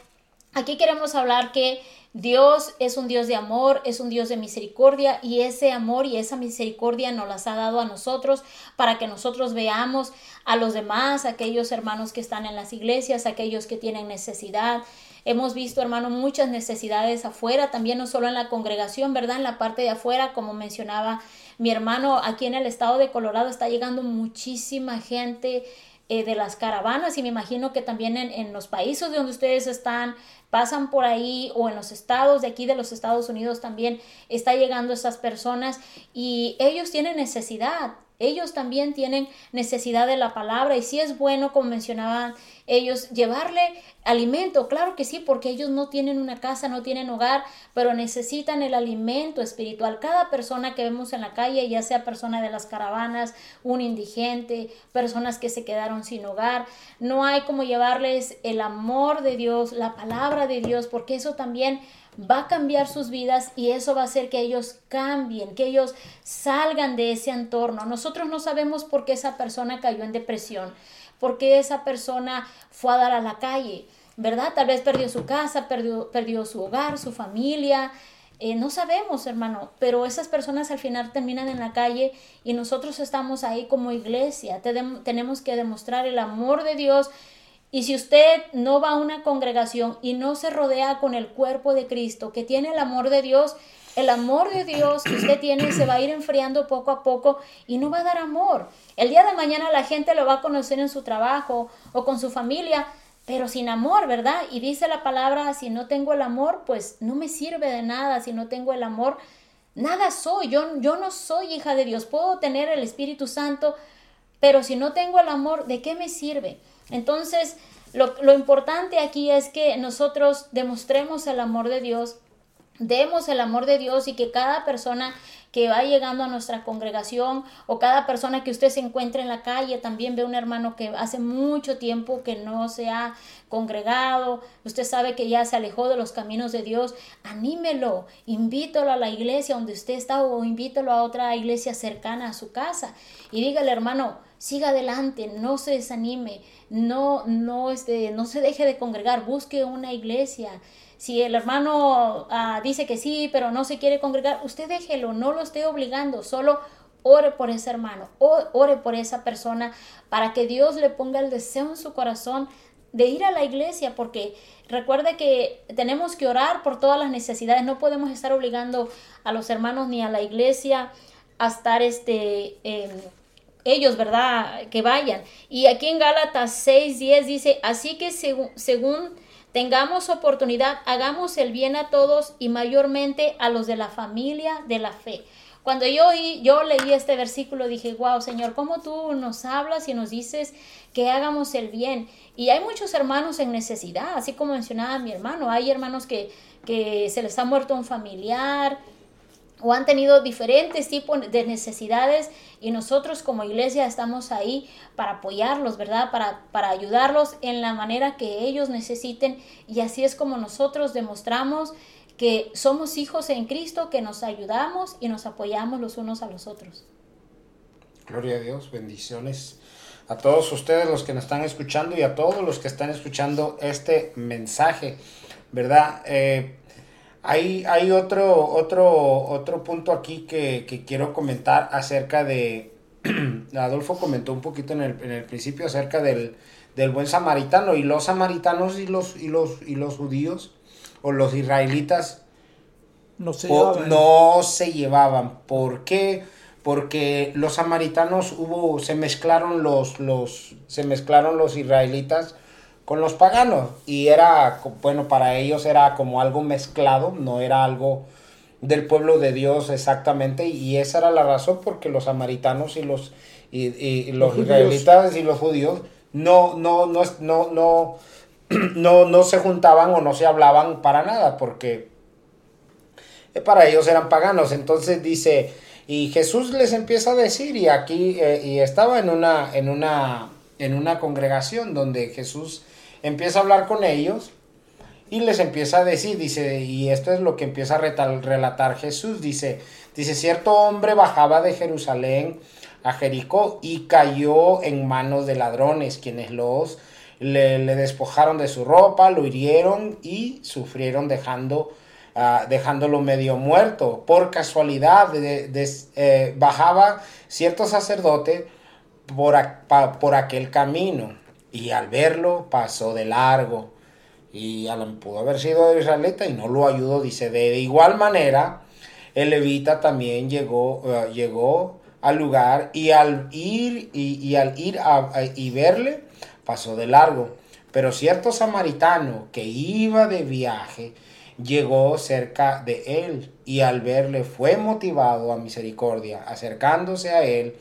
aquí queremos hablar que Dios es un Dios de amor, es un Dios de misericordia y ese amor y esa misericordia nos las ha dado a nosotros para que nosotros veamos a los demás, aquellos hermanos que están en las iglesias, aquellos que tienen necesidad. Hemos visto, hermano, muchas necesidades afuera, también no solo en la congregación, ¿verdad? En la parte de afuera, como mencionaba mi hermano, aquí en el estado de Colorado está llegando muchísima gente eh, de las caravanas y me imagino que también en, en, los países donde ustedes están, pasan por ahí o en los estados de aquí de los Estados Unidos también está llegando esas personas y ellos tienen necesidad. Ellos también tienen necesidad de la palabra y si es bueno, como mencionaban ellos, llevarle alimento, claro que sí, porque ellos no tienen una casa, no tienen hogar, pero necesitan el alimento espiritual. Cada persona que vemos en la calle, ya sea persona de las caravanas, un indigente, personas que se quedaron sin hogar, no hay como llevarles el amor de Dios, la palabra de Dios, porque eso también va a cambiar sus vidas y eso va a hacer que ellos cambien, que ellos salgan de ese entorno. Nosotros no sabemos por qué esa persona cayó en depresión, por qué esa persona fue a dar a la calle, ¿verdad? Tal vez perdió su casa, perdió, perdió su hogar, su familia. Eh, no sabemos, hermano, pero esas personas al final terminan en la calle y nosotros estamos ahí como iglesia. tenemos que demostrar el amor de Dios y si usted no va a una congregación y no se rodea con el cuerpo de Cristo, que tiene el amor de Dios, el amor de Dios que usted tiene se va a ir enfriando poco a poco y no va a dar amor. El día de mañana la gente lo va a conocer en su trabajo o con su familia, pero sin amor, ¿verdad? Y dice la palabra, si no tengo el amor, pues no me sirve de nada, si no tengo el amor, nada soy, yo, yo no soy hija de Dios, puedo tener el Espíritu Santo, pero si no tengo el amor, ¿de qué me sirve? Entonces, lo, importante aquí es que nosotros demostremos el amor de Dios, demos el amor de Dios y que cada persona que va llegando a nuestra congregación o cada persona que usted se encuentre en la calle, también ve un hermano que hace mucho tiempo que no se ha congregado, usted sabe que ya se alejó de los caminos de Dios, anímelo, invítalo a la iglesia donde usted está o invítalo a otra iglesia cercana a su casa y dígale hermano, siga adelante, no se desanime, no, no, este, no se deje de congregar, busque una iglesia. Si el hermano ah, dice que sí, pero no se quiere congregar, usted déjelo, no lo esté obligando, solo ore por ese hermano, ore por esa persona para que Dios le ponga el deseo en su corazón de ir a la iglesia, porque recuerde que tenemos que orar por todas las necesidades, no podemos estar obligando a los hermanos ni a la iglesia a estar este, em, ellos, ¿verdad? Que vayan. Y aquí en Gálatas 6, 10 dice, así que según, según tengamos oportunidad, hagamos el bien a todos y mayormente a los de la familia de la fe. Cuando yo, yo leí este versículo dije, wow, Señor, ¿cómo tú nos hablas y nos dices que hagamos el bien? Y hay muchos hermanos en necesidad, así como mencionaba mi hermano, hay hermanos que, que se les ha muerto un familiar, o han tenido diferentes tipos de necesidades y nosotros como iglesia estamos ahí para apoyarlos, ¿verdad? Para, para ayudarlos en la manera que ellos necesiten y así es como nosotros demostramos que somos hijos en Cristo, que nos ayudamos y nos apoyamos los unos a los otros. Gloria a Dios, bendiciones a todos ustedes los que nos están escuchando y a todos los que están escuchando este mensaje, ¿verdad? Eh, Hay, hay otro, otro, otro punto aquí que, quiero comentar acerca de, Adolfo comentó un poquito en el, en el principio acerca del, del, buen samaritano y los samaritanos y los, y los, y los judíos o los israelitas no se, llevaban. no se llevaban. ¿Por qué? Porque los samaritanos hubo, se mezclaron los, los, se mezclaron los israelitas con los paganos. Y era, bueno, para ellos era como algo mezclado, no era algo del pueblo de Dios exactamente. Y esa era la razón porque los samaritanos y los, y, los, israelitas y los judíos no, no, no, no, no, no, no se juntaban o no se hablaban para nada porque para ellos eran paganos. Entonces dice, y Jesús les empieza a decir, y aquí, eh, y estaba en una, en una, en una congregación donde Jesús empieza a hablar con ellos y les empieza a decir, dice, y esto es lo que empieza a relatar Jesús, dice, dice, cierto hombre bajaba de Jerusalén a Jericó y cayó en manos de ladrones, quienes los le, despojaron de su ropa, lo hirieron y sufrieron dejando, uh, dejándolo medio muerto. Por casualidad eh, bajaba cierto sacerdote por, por aquel camino y al verlo pasó de largo. Y pudo haber sido israelita y no lo ayudó. Dice, de igual manera, el levita también llegó, eh, llegó al lugar y al ir, y, al ir y verle, pasó de largo. Pero cierto samaritano que iba de viaje llegó cerca de él y al verle fue motivado a misericordia, acercándose a él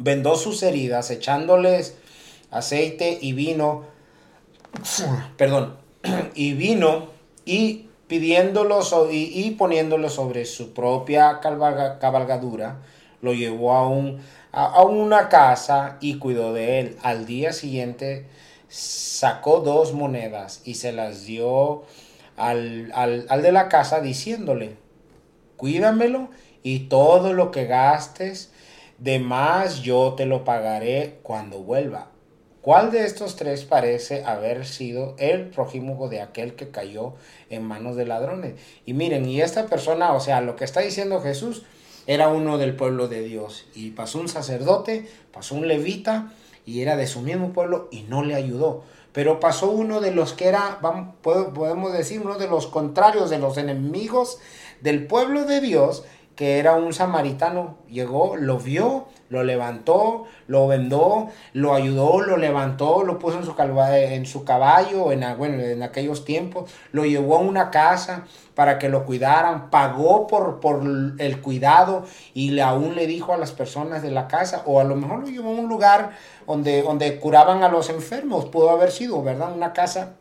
vendó sus heridas, echándoles aceite y vino, perdón, y vino y pidiéndolo y, y poniéndolo sobre su propia cabalgadura, lo llevó a, un, a, una casa y cuidó de él. Al día siguiente sacó dos monedas y se las dio al, al, al de la casa diciéndole, cuídamelo y todo lo que gastes de más yo te lo pagaré cuando vuelva. ¿Cuál de estos tres parece haber sido el prójimo de aquel que cayó en manos de ladrones? Y miren, y esta persona, o sea, lo que está diciendo Jesús, era uno del pueblo de Dios. Y pasó un sacerdote, pasó un levita, y era de su mismo pueblo y no le ayudó. Pero pasó uno de los que era, podemos decir, uno de los contrarios, de los enemigos del pueblo de Dios, que era un samaritano, llegó, lo vio, lo levantó, lo vendó, lo ayudó, lo levantó, lo puso en su, en su caballo, en, bueno, en aquellos tiempos, lo llevó a una casa para que lo cuidaran, pagó por, por el cuidado y aún le dijo a las personas de la casa, o a lo mejor lo llevó a un lugar donde, donde curaban a los enfermos, pudo haber sido, ¿verdad? Una casa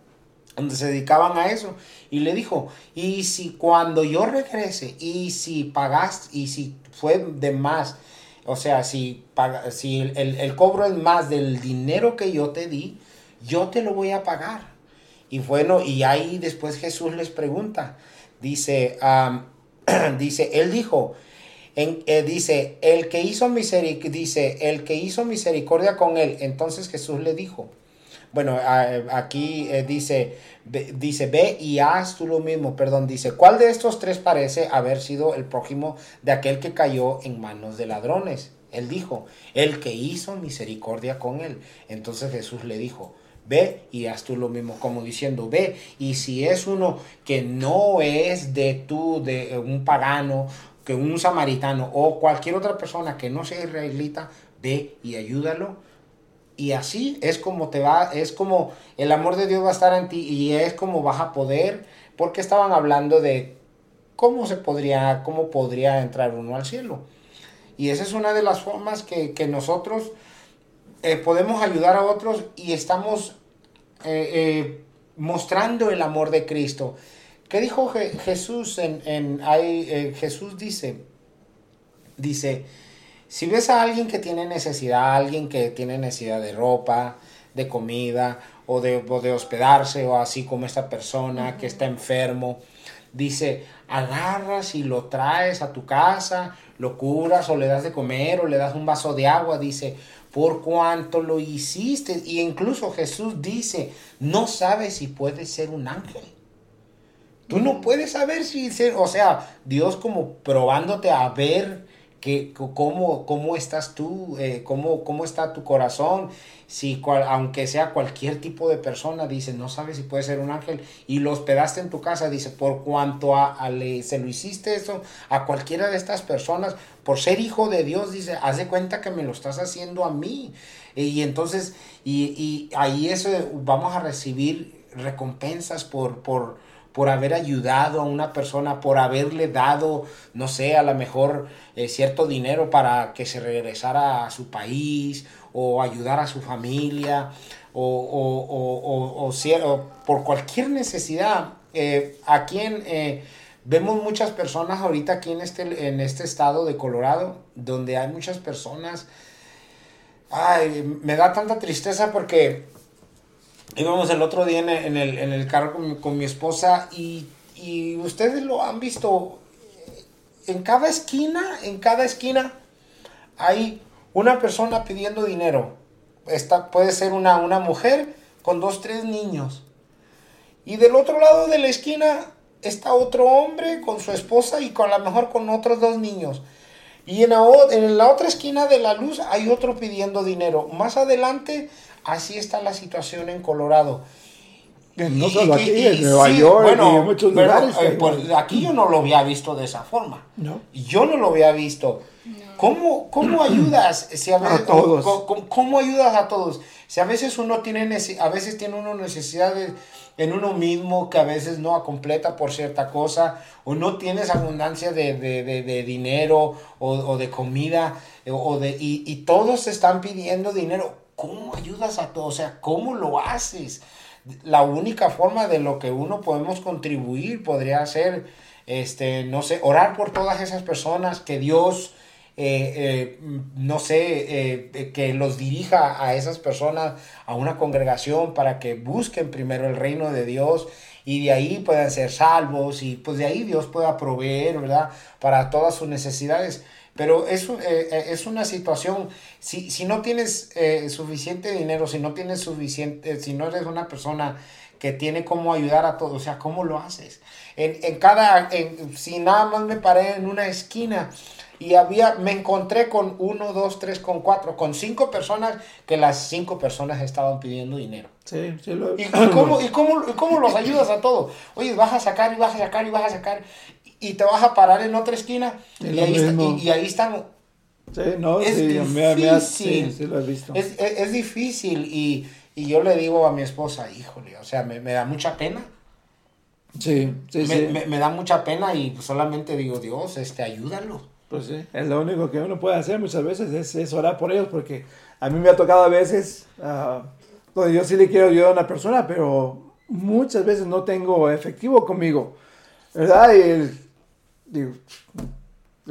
donde se dedicaban a eso. Y le dijo, y si cuando yo regrese, y si pagaste, y si fue de más, o sea, si, paga, si el, cobro es más del dinero que yo te di, yo te lo voy a pagar. Y bueno, y ahí después Jesús les pregunta, dice, dice, él dijo, eh, dice, el que hizo misericordia, dice, el que hizo misericordia con él, entonces Jesús le dijo, bueno, aquí eh, dice, dice, ve y haz tú lo mismo, perdón, dice, ¿cuál de estos tres parece haber sido el prójimo de aquel que cayó en manos de ladrones? Él dijo, el que hizo misericordia con él. Entonces Jesús le dijo, ve y haz tú lo mismo, como diciendo, ve, y si es uno que no es de tú, de un pagano, que un samaritano o cualquier otra persona que no sea israelita, ve y ayúdalo y así es como te va, es como el amor de Dios va a estar en ti y es como vas a poder, porque estaban hablando de cómo se podría, cómo podría entrar uno al cielo. Y esa es una de las formas que, nosotros eh, podemos ayudar a otros y estamos eh, eh, mostrando el amor de Cristo. ¿Qué dijo Jesús en, en Jesús dice, dice, si ves a alguien que tiene necesidad, alguien que tiene necesidad de ropa, de comida o de, de hospedarse o así como esta persona que está enfermo, dice, agarras y lo traes a tu casa, lo curas o le das de comer o le das un vaso de agua, dice, por cuanto lo hiciste. Y incluso Jesús dice, no sabes si puede ser un ángel. Tú no puedes saber si, o sea, Dios como probándote a ver que, cómo, cómo estás tú, eh, cómo, cómo está tu corazón, si aunque sea cualquier tipo de persona, dice, no sabes si puede ser un ángel, y lo hospedaste en tu casa, dice, por cuanto a, se lo hiciste eso a cualquiera de estas personas, por ser hijo de Dios, dice, haz de cuenta que me lo estás haciendo a mí. Y, entonces, y, y, ahí eso vamos a recibir recompensas por, por, por haber ayudado a una persona, por haberle dado, no sé, a lo mejor eh, cierto dinero para que se regresara a su país o ayudar a su familia o, por cualquier necesidad. Eh, aquí en, eh, vemos muchas personas ahorita aquí en este, en este estado de Colorado, donde hay muchas personas. Ay, me da tanta tristeza porque íbamos el otro día en el, en el, carro con, mi esposa y, y, ustedes lo han visto. En cada esquina, en cada esquina hay una persona pidiendo dinero. Esta puede ser una, una mujer con dos, tres niños. Y del otro lado de la esquina está otro hombre con su esposa y con a lo mejor con otros dos niños. Y en la, en la otra esquina de la luz hay otro pidiendo dinero. Más adelante Así está la situación en Colorado. No solo aquí, en Nueva York y en muchos lugares. Eh, pues, aquí yo no lo había visto de esa forma. No. Yo no lo había visto. ¿Cómo, ¿Cómo, ayudas si a, veces, todos? ¿cómo, ayudas a todos? Si a veces uno tiene, a veces tiene uno necesidades en uno mismo que a veces no completa por cierta cosa, o no tienes abundancia de, de, de, dinero o, o, de comida, o de, y, y todos están pidiendo dinero. ¿Cómo ayudas a todos? O sea, ¿cómo lo haces? La única forma de lo que uno podemos contribuir podría ser, este, no sé, orar por todas esas personas, que Dios, eh, eh, no sé, eh, que los dirija a esas personas a una congregación para que busquen primero el reino de Dios y de ahí puedan ser salvos y pues de ahí Dios pueda proveer, ¿verdad? Para todas sus necesidades. Pero es, eh, eh, es una situación, si, si no tienes eh, suficiente dinero, si no tienes suficiente, si no eres una persona que tiene cómo ayudar a todos, o sea, ¿cómo lo haces? En, en cada, en, si nada más me paré en una esquina y había, me encontré con uno, dos, tres, con cuatro, con cinco personas, que las cinco personas estaban pidiendo dinero. Sí, sí lo... ¿Y, y, cómo, y, cómo, ¿Y cómo los ayudas a todos? Oye, vas a sacar y vas a sacar y vas a sacar y te vas a parar en otra esquina y ahí, y, ahí, están. Sí, no, es difícil. sí, lo he visto. Es, es, difícil y, y, yo le digo a mi esposa, híjole, o sea, me, me da mucha pena. Sí, sí, me, sí. Me, me, da mucha pena y solamente digo, Dios, este, ayúdalo. Pues sí, es lo único que uno puede hacer muchas veces, es, es orar por ellos, porque a mí me ha tocado a veces, uh, donde yo sí le quiero ayudar a una persona, pero muchas veces no tengo efectivo conmigo, ¿verdad? Y digo,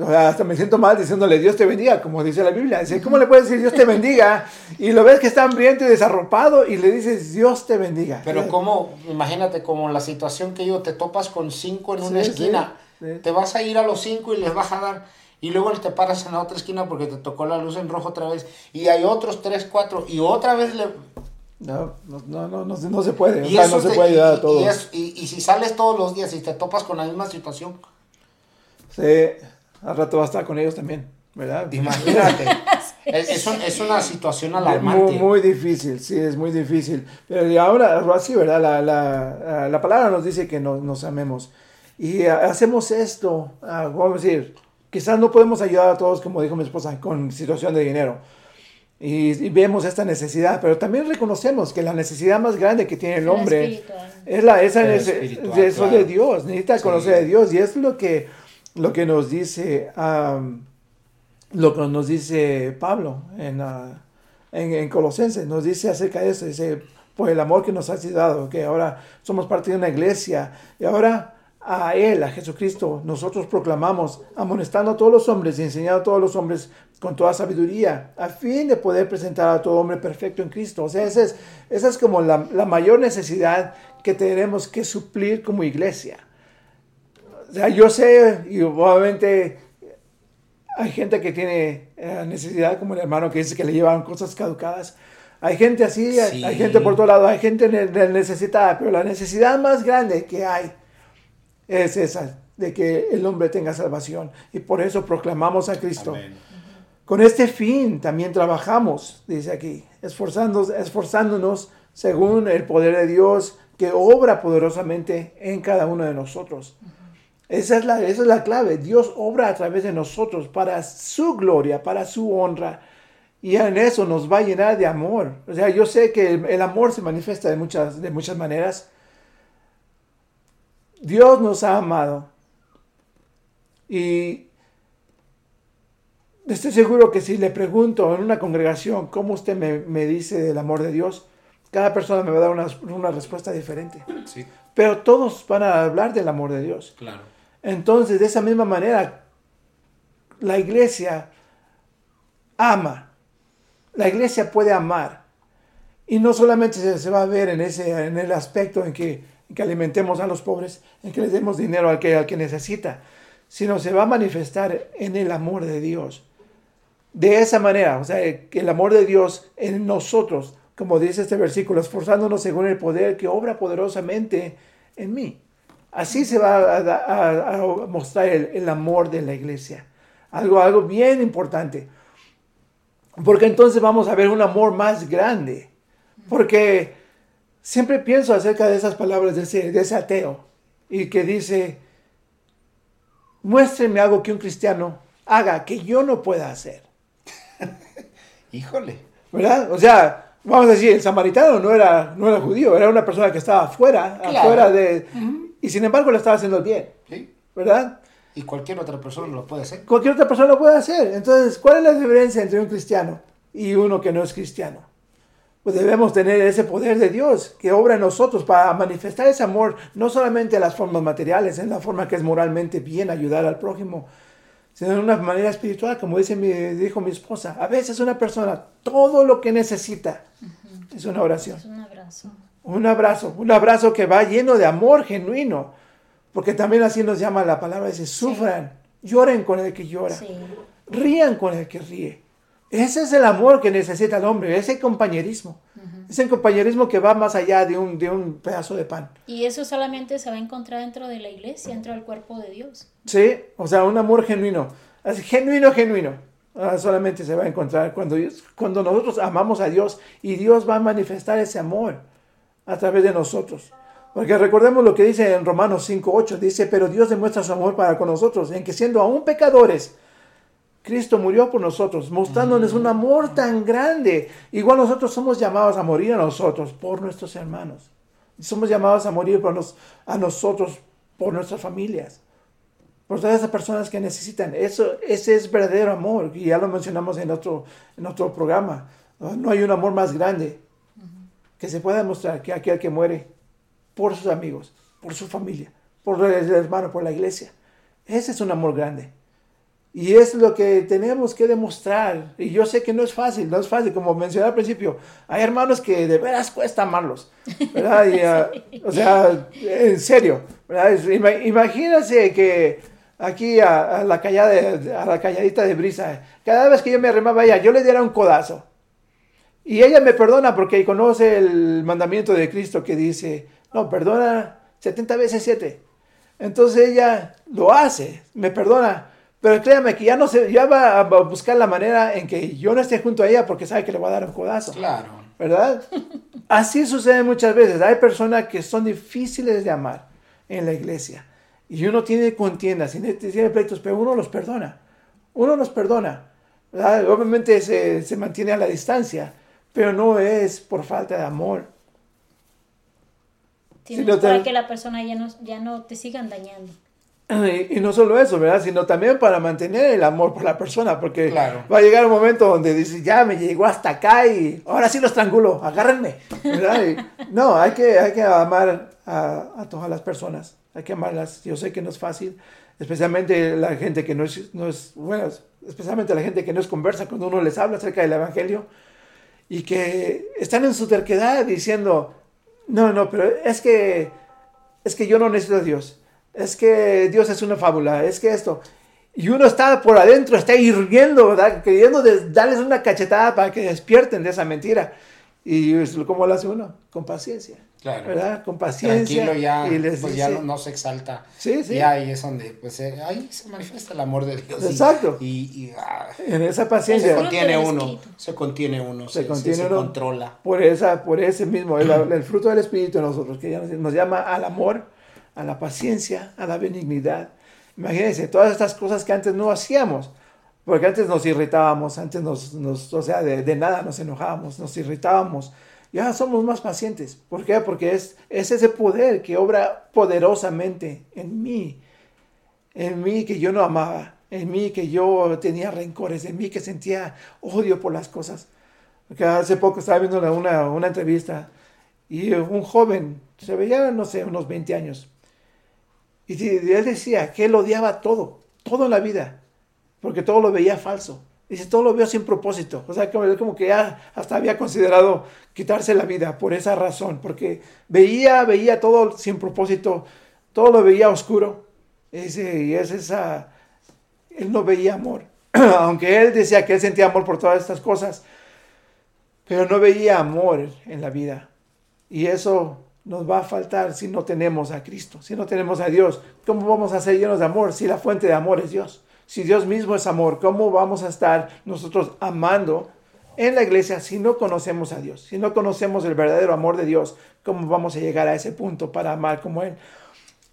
hasta me siento mal diciéndole Dios te bendiga, como dice la Biblia. Dice, ¿cómo le puedes decir Dios te bendiga? Y lo ves que está hambriento y desarropado y le dices Dios te bendiga. Pero como, imagínate como la situación que yo te topas con cinco en una esquina, te vas a ir a los cinco y les vas a dar, y luego te paras en la otra esquina porque te tocó la luz en rojo otra vez, y hay otros tres, cuatro, y otra vez le... No, no, no, no, no se puede, o sea, no se puede ayudar a todos. Y, y, y si sales todos los días y te topas con la misma situación, Sí, al rato va a estar con ellos también, ¿verdad? Imagínate. es, es, una situación alarmante. Muy, muy, difícil, sí, es muy difícil. Pero ahora, así, ¿verdad? La, la, la palabra nos dice que nos, nos amemos. Y hacemos esto, ah, vamos a decir, quizás no podemos ayudar a todos, como dijo mi esposa, con situación de dinero. Y, vemos esta necesidad, pero también reconocemos que la necesidad más grande que tiene el hombre es la, esa necesidad de Dios, necesita conocer a Dios y es lo que lo que nos dice, lo que nos dice Pablo en, uh, en, en, Colosenses, nos dice acerca de eso, dice, por el amor que nos ha dado, que ahora somos parte de una iglesia y ahora a Él, a Jesucristo, nosotros proclamamos, amonestando a todos los hombres y enseñando a todos los hombres con toda sabiduría, a fin de poder presentar a todo hombre perfecto en Cristo. O sea, esa es, esa es como la, la mayor necesidad que tenemos que suplir como iglesia o sea, yo sé, y obviamente hay gente que tiene eh, necesidad, como el hermano que dice que le llevan cosas caducadas. Hay gente así, hay, gente por todo lado, hay gente necesitada, pero la necesidad más grande que hay es esa, de que el hombre tenga salvación. Y por eso proclamamos a Cristo. Amén. Con este fin también trabajamos, dice aquí, esforzándonos, esforzándonos según el poder de Dios que obra poderosamente en cada uno de nosotros. Esa es, la, esa es la clave. Dios obra a través de nosotros para su gloria, para su honra. Y en eso nos va a llenar de amor. O sea, yo sé que el, el amor se manifiesta de muchas, de muchas maneras. Dios nos ha amado. Y estoy seguro que si le pregunto en una congregación cómo usted me, me dice del amor de Dios, cada persona me va a dar una, una respuesta diferente. Sí, Pero todos van a hablar del amor de Dios. claro. Entonces, de esa misma manera, la iglesia ama. La iglesia puede amar. Y no solamente se, va a ver en, ese, en el aspecto en que, en que alimentemos a los pobres, en que les demos dinero al que, al que necesita, sino se va a manifestar en el amor de Dios. De esa manera, o sea, que el amor de Dios en nosotros, como dice este versículo, esforzándonos según el poder que obra poderosamente en mí. Así se va a, a- a mostrar el, el amor de la iglesia. Algo, algo bien importante. Porque entonces vamos a ver un amor más grande. Porque siempre pienso acerca de esas palabras de ese, de ese ateo. Y que dice, muéstrenme algo que un cristiano haga que yo no pueda hacer. Híjole. ¿Verdad? O sea, vamos a decir, el samaritano no era, no era judío, era una persona que estaba afuera, Claro. afuera de... Y sin embargo le estaba haciendo el bien, Sí. ¿verdad? Y cualquier otra persona lo puede hacer. Cualquier otra persona lo puede hacer. Entonces, ¿cuál es la diferencia entre un cristiano y uno que no es cristiano? Pues debemos tener ese poder de Dios que obra en nosotros para manifestar ese amor, no solamente en las formas materiales, en la forma que es moralmente bien ayudar al prójimo, sino de una manera espiritual, como dice mi, dijo mi esposa. A veces una persona, todo lo que necesita es una oración. Es un abrazo. Un abrazo, un abrazo que va lleno de amor genuino, porque también así nos llama la palabra, dice, sufran, lloren con el que llora, Sí. rían con el que ríe. Ese es el amor que necesita el hombre, ese compañerismo, ese compañerismo que va más allá de un, de un pedazo de pan. Y eso solamente se va a encontrar dentro de la iglesia, dentro del cuerpo de Dios. Sí, o sea, un amor genuino, genuino, genuino. Ah, solamente se va a encontrar cuando, cuando nosotros amamos a Dios y Dios va a manifestar ese amor a través de nosotros. Porque recordemos lo que dice en Romanos 5.8, dice, pero Dios demuestra su amor para con nosotros, en que siendo aún pecadores, Cristo murió por nosotros, mostrándonos un amor tan grande. Igual nosotros somos llamados a morir a nosotros por nuestros hermanos. Somos llamados a morir por nos, a nosotros por nuestras familias por todas esas personas que necesitan. Eso, ese es verdadero amor, y ya lo mencionamos en otro, en otro programa. No No hay un amor más grande que se pueda demostrar que aquel que muere por sus amigos, por su familia, por el hermano, por la iglesia. Ese es un amor grande. Y es lo que tenemos que demostrar. Y yo sé que no es fácil, no es fácil, como mencioné al principio. Hay hermanos que de veras cuesta amarlos, ¿verdad? Y, ah, o sea, en serio, ¿verdad? Imagínense que aquí a, a la callada a la calladita de brisa, cada vez que yo me arrimaba a ella, yo le diera un codazo. Y ella me perdona porque conoce el mandamiento de Cristo que dice, no, perdona 70 veces 7. Entonces ella lo hace, me perdona. Pero créame que ya no se, ya va a buscar la manera en que yo no esté junto a ella porque sabe que le va a dar un codazo. Claro. ¿Verdad? Así sucede muchas veces. Hay personas que son difíciles de amar en la iglesia. Y uno tiene contiendas, tiene, tiene pleitos, pero uno los perdona. Uno los perdona. ¿verdad? Obviamente se, se mantiene a la distancia, pero no es por falta de amor. Tienes no te- para que la persona ya no, ya no te sigan dañando. Y, y no solo eso, ¿verdad? Sino también para mantener el amor por la persona, porque Claro. va a llegar un momento donde dices, ya me llegó hasta acá y ahora sí los estrangulo, agárrenme, ¿verdad? Y, no, hay que, hay que amar a, a todas las personas, hay que amarlas. Yo sé que no es fácil, especialmente la gente que no es, no es, bueno, especialmente la gente que no es conversa cuando uno les habla acerca del Evangelio y que están en su terquedad diciendo, no, no, pero es que, es que yo no necesito a Dios. Es que Dios es una fábula, es que esto. Y uno está por adentro, está hirviendo, ¿verdad? Queriendo darles una cachetada para que despierten de esa mentira. Y es como lo hace uno, con paciencia, Claro. ¿verdad? Con paciencia. Tranquilo ya, y les pues ya dice- no, no se exalta. Sí, sí. Y ahí es donde, pues eh, ahí se manifiesta el amor de Dios. Exacto. Y, y, ah, En esa se paciencia. fruto contiene uno, se contiene uno, Se se, contiene se, se uno. controla. por esa por ese mismo el, el fruto del espíritu en nosotros que ya nos, nos llama al amor a la paciencia a la benignidad imagínense todas estas cosas que antes no hacíamos porque antes nos irritábamos antes nos, nos o sea de, de nada nos enojábamos nos irritábamos ya somos más pacientes ¿por qué? porque es, es ese poder que obra poderosamente en mí en mí que yo no amaba en mí que yo tenía rencores en mí que sentía odio por las cosas porque hace poco estaba viendo una, entrevista y un joven, se veía, no sé, unos 20 años. Y él decía que él odiaba todo, todo en la vida, porque todo lo veía falso. Dice, todo lo veo sin propósito. O sea, como, que ya hasta había considerado quitarse la vida por esa razón, porque veía, veía todo sin propósito, todo lo veía oscuro. Dice, y es esa, él no veía amor. Aunque él decía que él sentía amor por todas estas cosas, pero no veía amor en la vida. Y eso nos va a faltar si no tenemos a Cristo, si no tenemos a Dios. ¿Cómo vamos a ser llenos de amor si la fuente de amor es Dios? Si Dios mismo es amor, ¿cómo vamos a estar nosotros amando en la iglesia si no conocemos a Dios? Si no conocemos el verdadero amor de Dios, ¿cómo vamos a llegar a ese punto para amar como Él?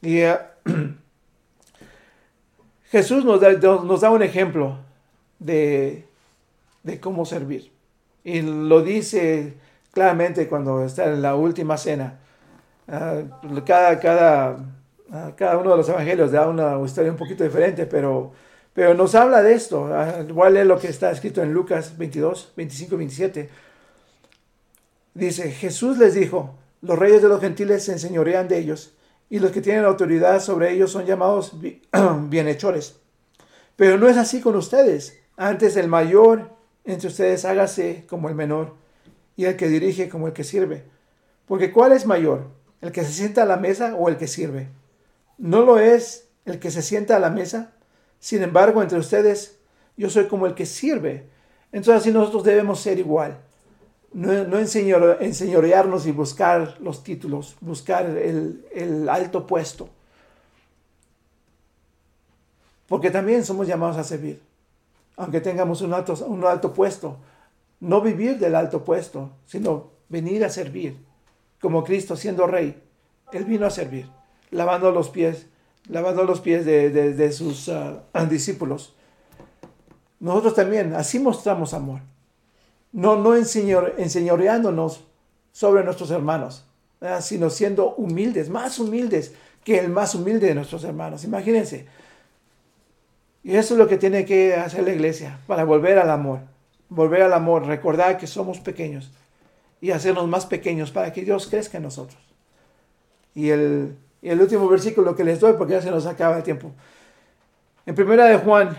Y eh, Jesús nos da, un ejemplo de, de cómo servir. Y lo dice claramente cuando está en la última cena. Ah, cada, cada, ah, cada uno de los evangelios da una historia un poquito diferente, pero, pero nos habla de esto. Ah, igual es lo que está escrito en Lucas 22, 25 27. Dice, Jesús les dijo, los reyes de los gentiles se enseñorean de ellos, y los que tienen autoridad sobre ellos son llamados bi- bienhechores. Pero no es así con ustedes. Antes el mayor entre ustedes hágase como el menor, y el que dirige como el que sirve. Porque ¿cuál es mayor? ¿El que se sienta a la mesa o el que sirve? ¿No lo es el que se sienta a la mesa? Sin embargo, entre ustedes, yo soy como el que sirve. Entonces así nosotros debemos ser igual. No, no enseñor- enseñorearnos y buscar los títulos, buscar el, el alto puesto. Porque también somos llamados a servir. Aunque tengamos un alto, un alto puesto. No vivir del alto puesto, sino venir a servir. Como Cristo siendo rey. Él vino a servir. Lavando los pies. Lavando los pies de, sus ah, discípulos. Nosotros también así mostramos amor. No, no enseñor- enseñoreándonos sobre nuestros hermanos, sino siendo humildes, más humildes que el más humilde de nuestros hermanos. Imagínense. Y eso es lo que tiene que hacer la iglesia para volver al amor. Volver al amor, recordar que somos pequeños y hacernos más pequeños para que Dios crezca en nosotros. Y el, y el último versículo que les doy, porque ya se nos acaba el tiempo. En primera de Juan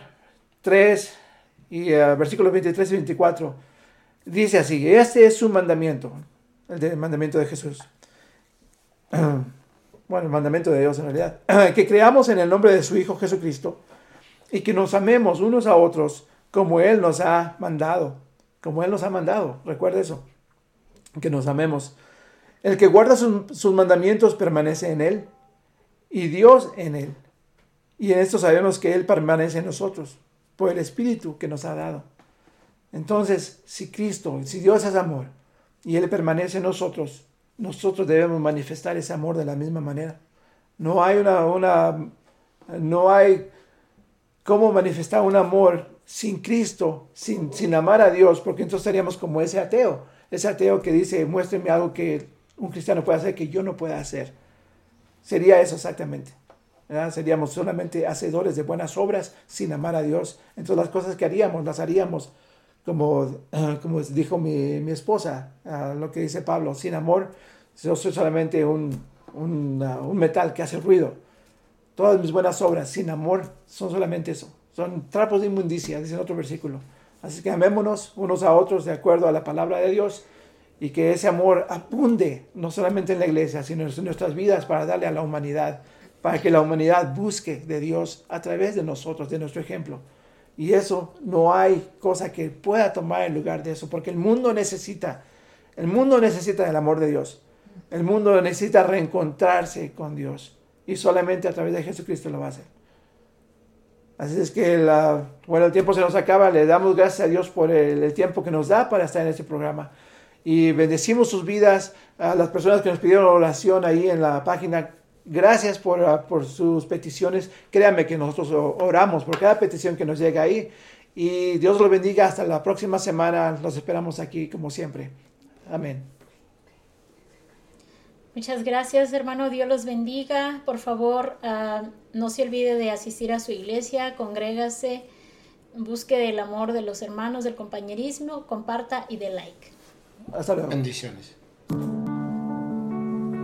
3 y eh, versículos 23 y 24, dice así, este es su mandamiento, el de- mandamiento de Jesús. Bueno, el mandamiento de Dios en realidad. Que creamos en el nombre de su Hijo Jesucristo y que nos amemos unos a otros como Él nos ha mandado. Como Él nos ha mandado. Recuerda eso. Que nos amemos. El que guarda sus mandamientos permanece en Él y Dios en Él. Y en esto sabemos que Él permanece en nosotros por el Espíritu que nos ha dado. Entonces, si Cristo, si Dios es amor y Él permanece en nosotros, nosotros debemos manifestar ese amor de la misma manera. No hay una, una no hay cómo manifestar un amor sin Cristo, sin, sin amar a Dios, porque entonces seríamos como ese ateo, ese ateo que dice, muéstrenme algo que un cristiano puede hacer que yo no pueda hacer. Sería eso exactamente. Seríamos solamente hacedores de buenas obras sin amar a Dios. Entonces las cosas que haríamos, las haríamos como, como dijo mi, mi esposa, lo que dice Pablo, sin amor, yo soy solamente un, un, ah, un metal que hace ruido. Todas mis buenas obras sin amor son solamente eso. Son trapos de inmundicia, dice en otro versículo. Así que amémonos unos a otros de acuerdo a la palabra de Dios y que ese amor abunde no solamente en la iglesia, sino en nuestras vidas para darle a la humanidad, para que la humanidad busque de Dios a través de nosotros, de nuestro ejemplo. Y eso no hay cosa que pueda tomar el lugar de eso, porque el mundo necesita, el mundo necesita del amor de Dios. El mundo necesita reencontrarse con Dios y solamente a través de Jesucristo lo va a hacer. Así es que la, bueno, el tiempo se nos acaba. Le damos gracias a Dios por el, el, tiempo que nos da para estar en este programa. Y bendecimos sus vidas a las personas que nos pidieron oración ahí en la página. Gracias por, uh, por sus peticiones. Créanme que nosotros oramos por cada petición que nos llega ahí. Y Dios los bendiga. Hasta la próxima semana. Los esperamos aquí como siempre. Amén. Muchas gracias, hermano. Dios los bendiga. Por favor, uh, no se olvide de asistir a su iglesia, congrégase, busque del amor de los hermanos, del compañerismo, comparta y de like. Hasta luego. Bendiciones.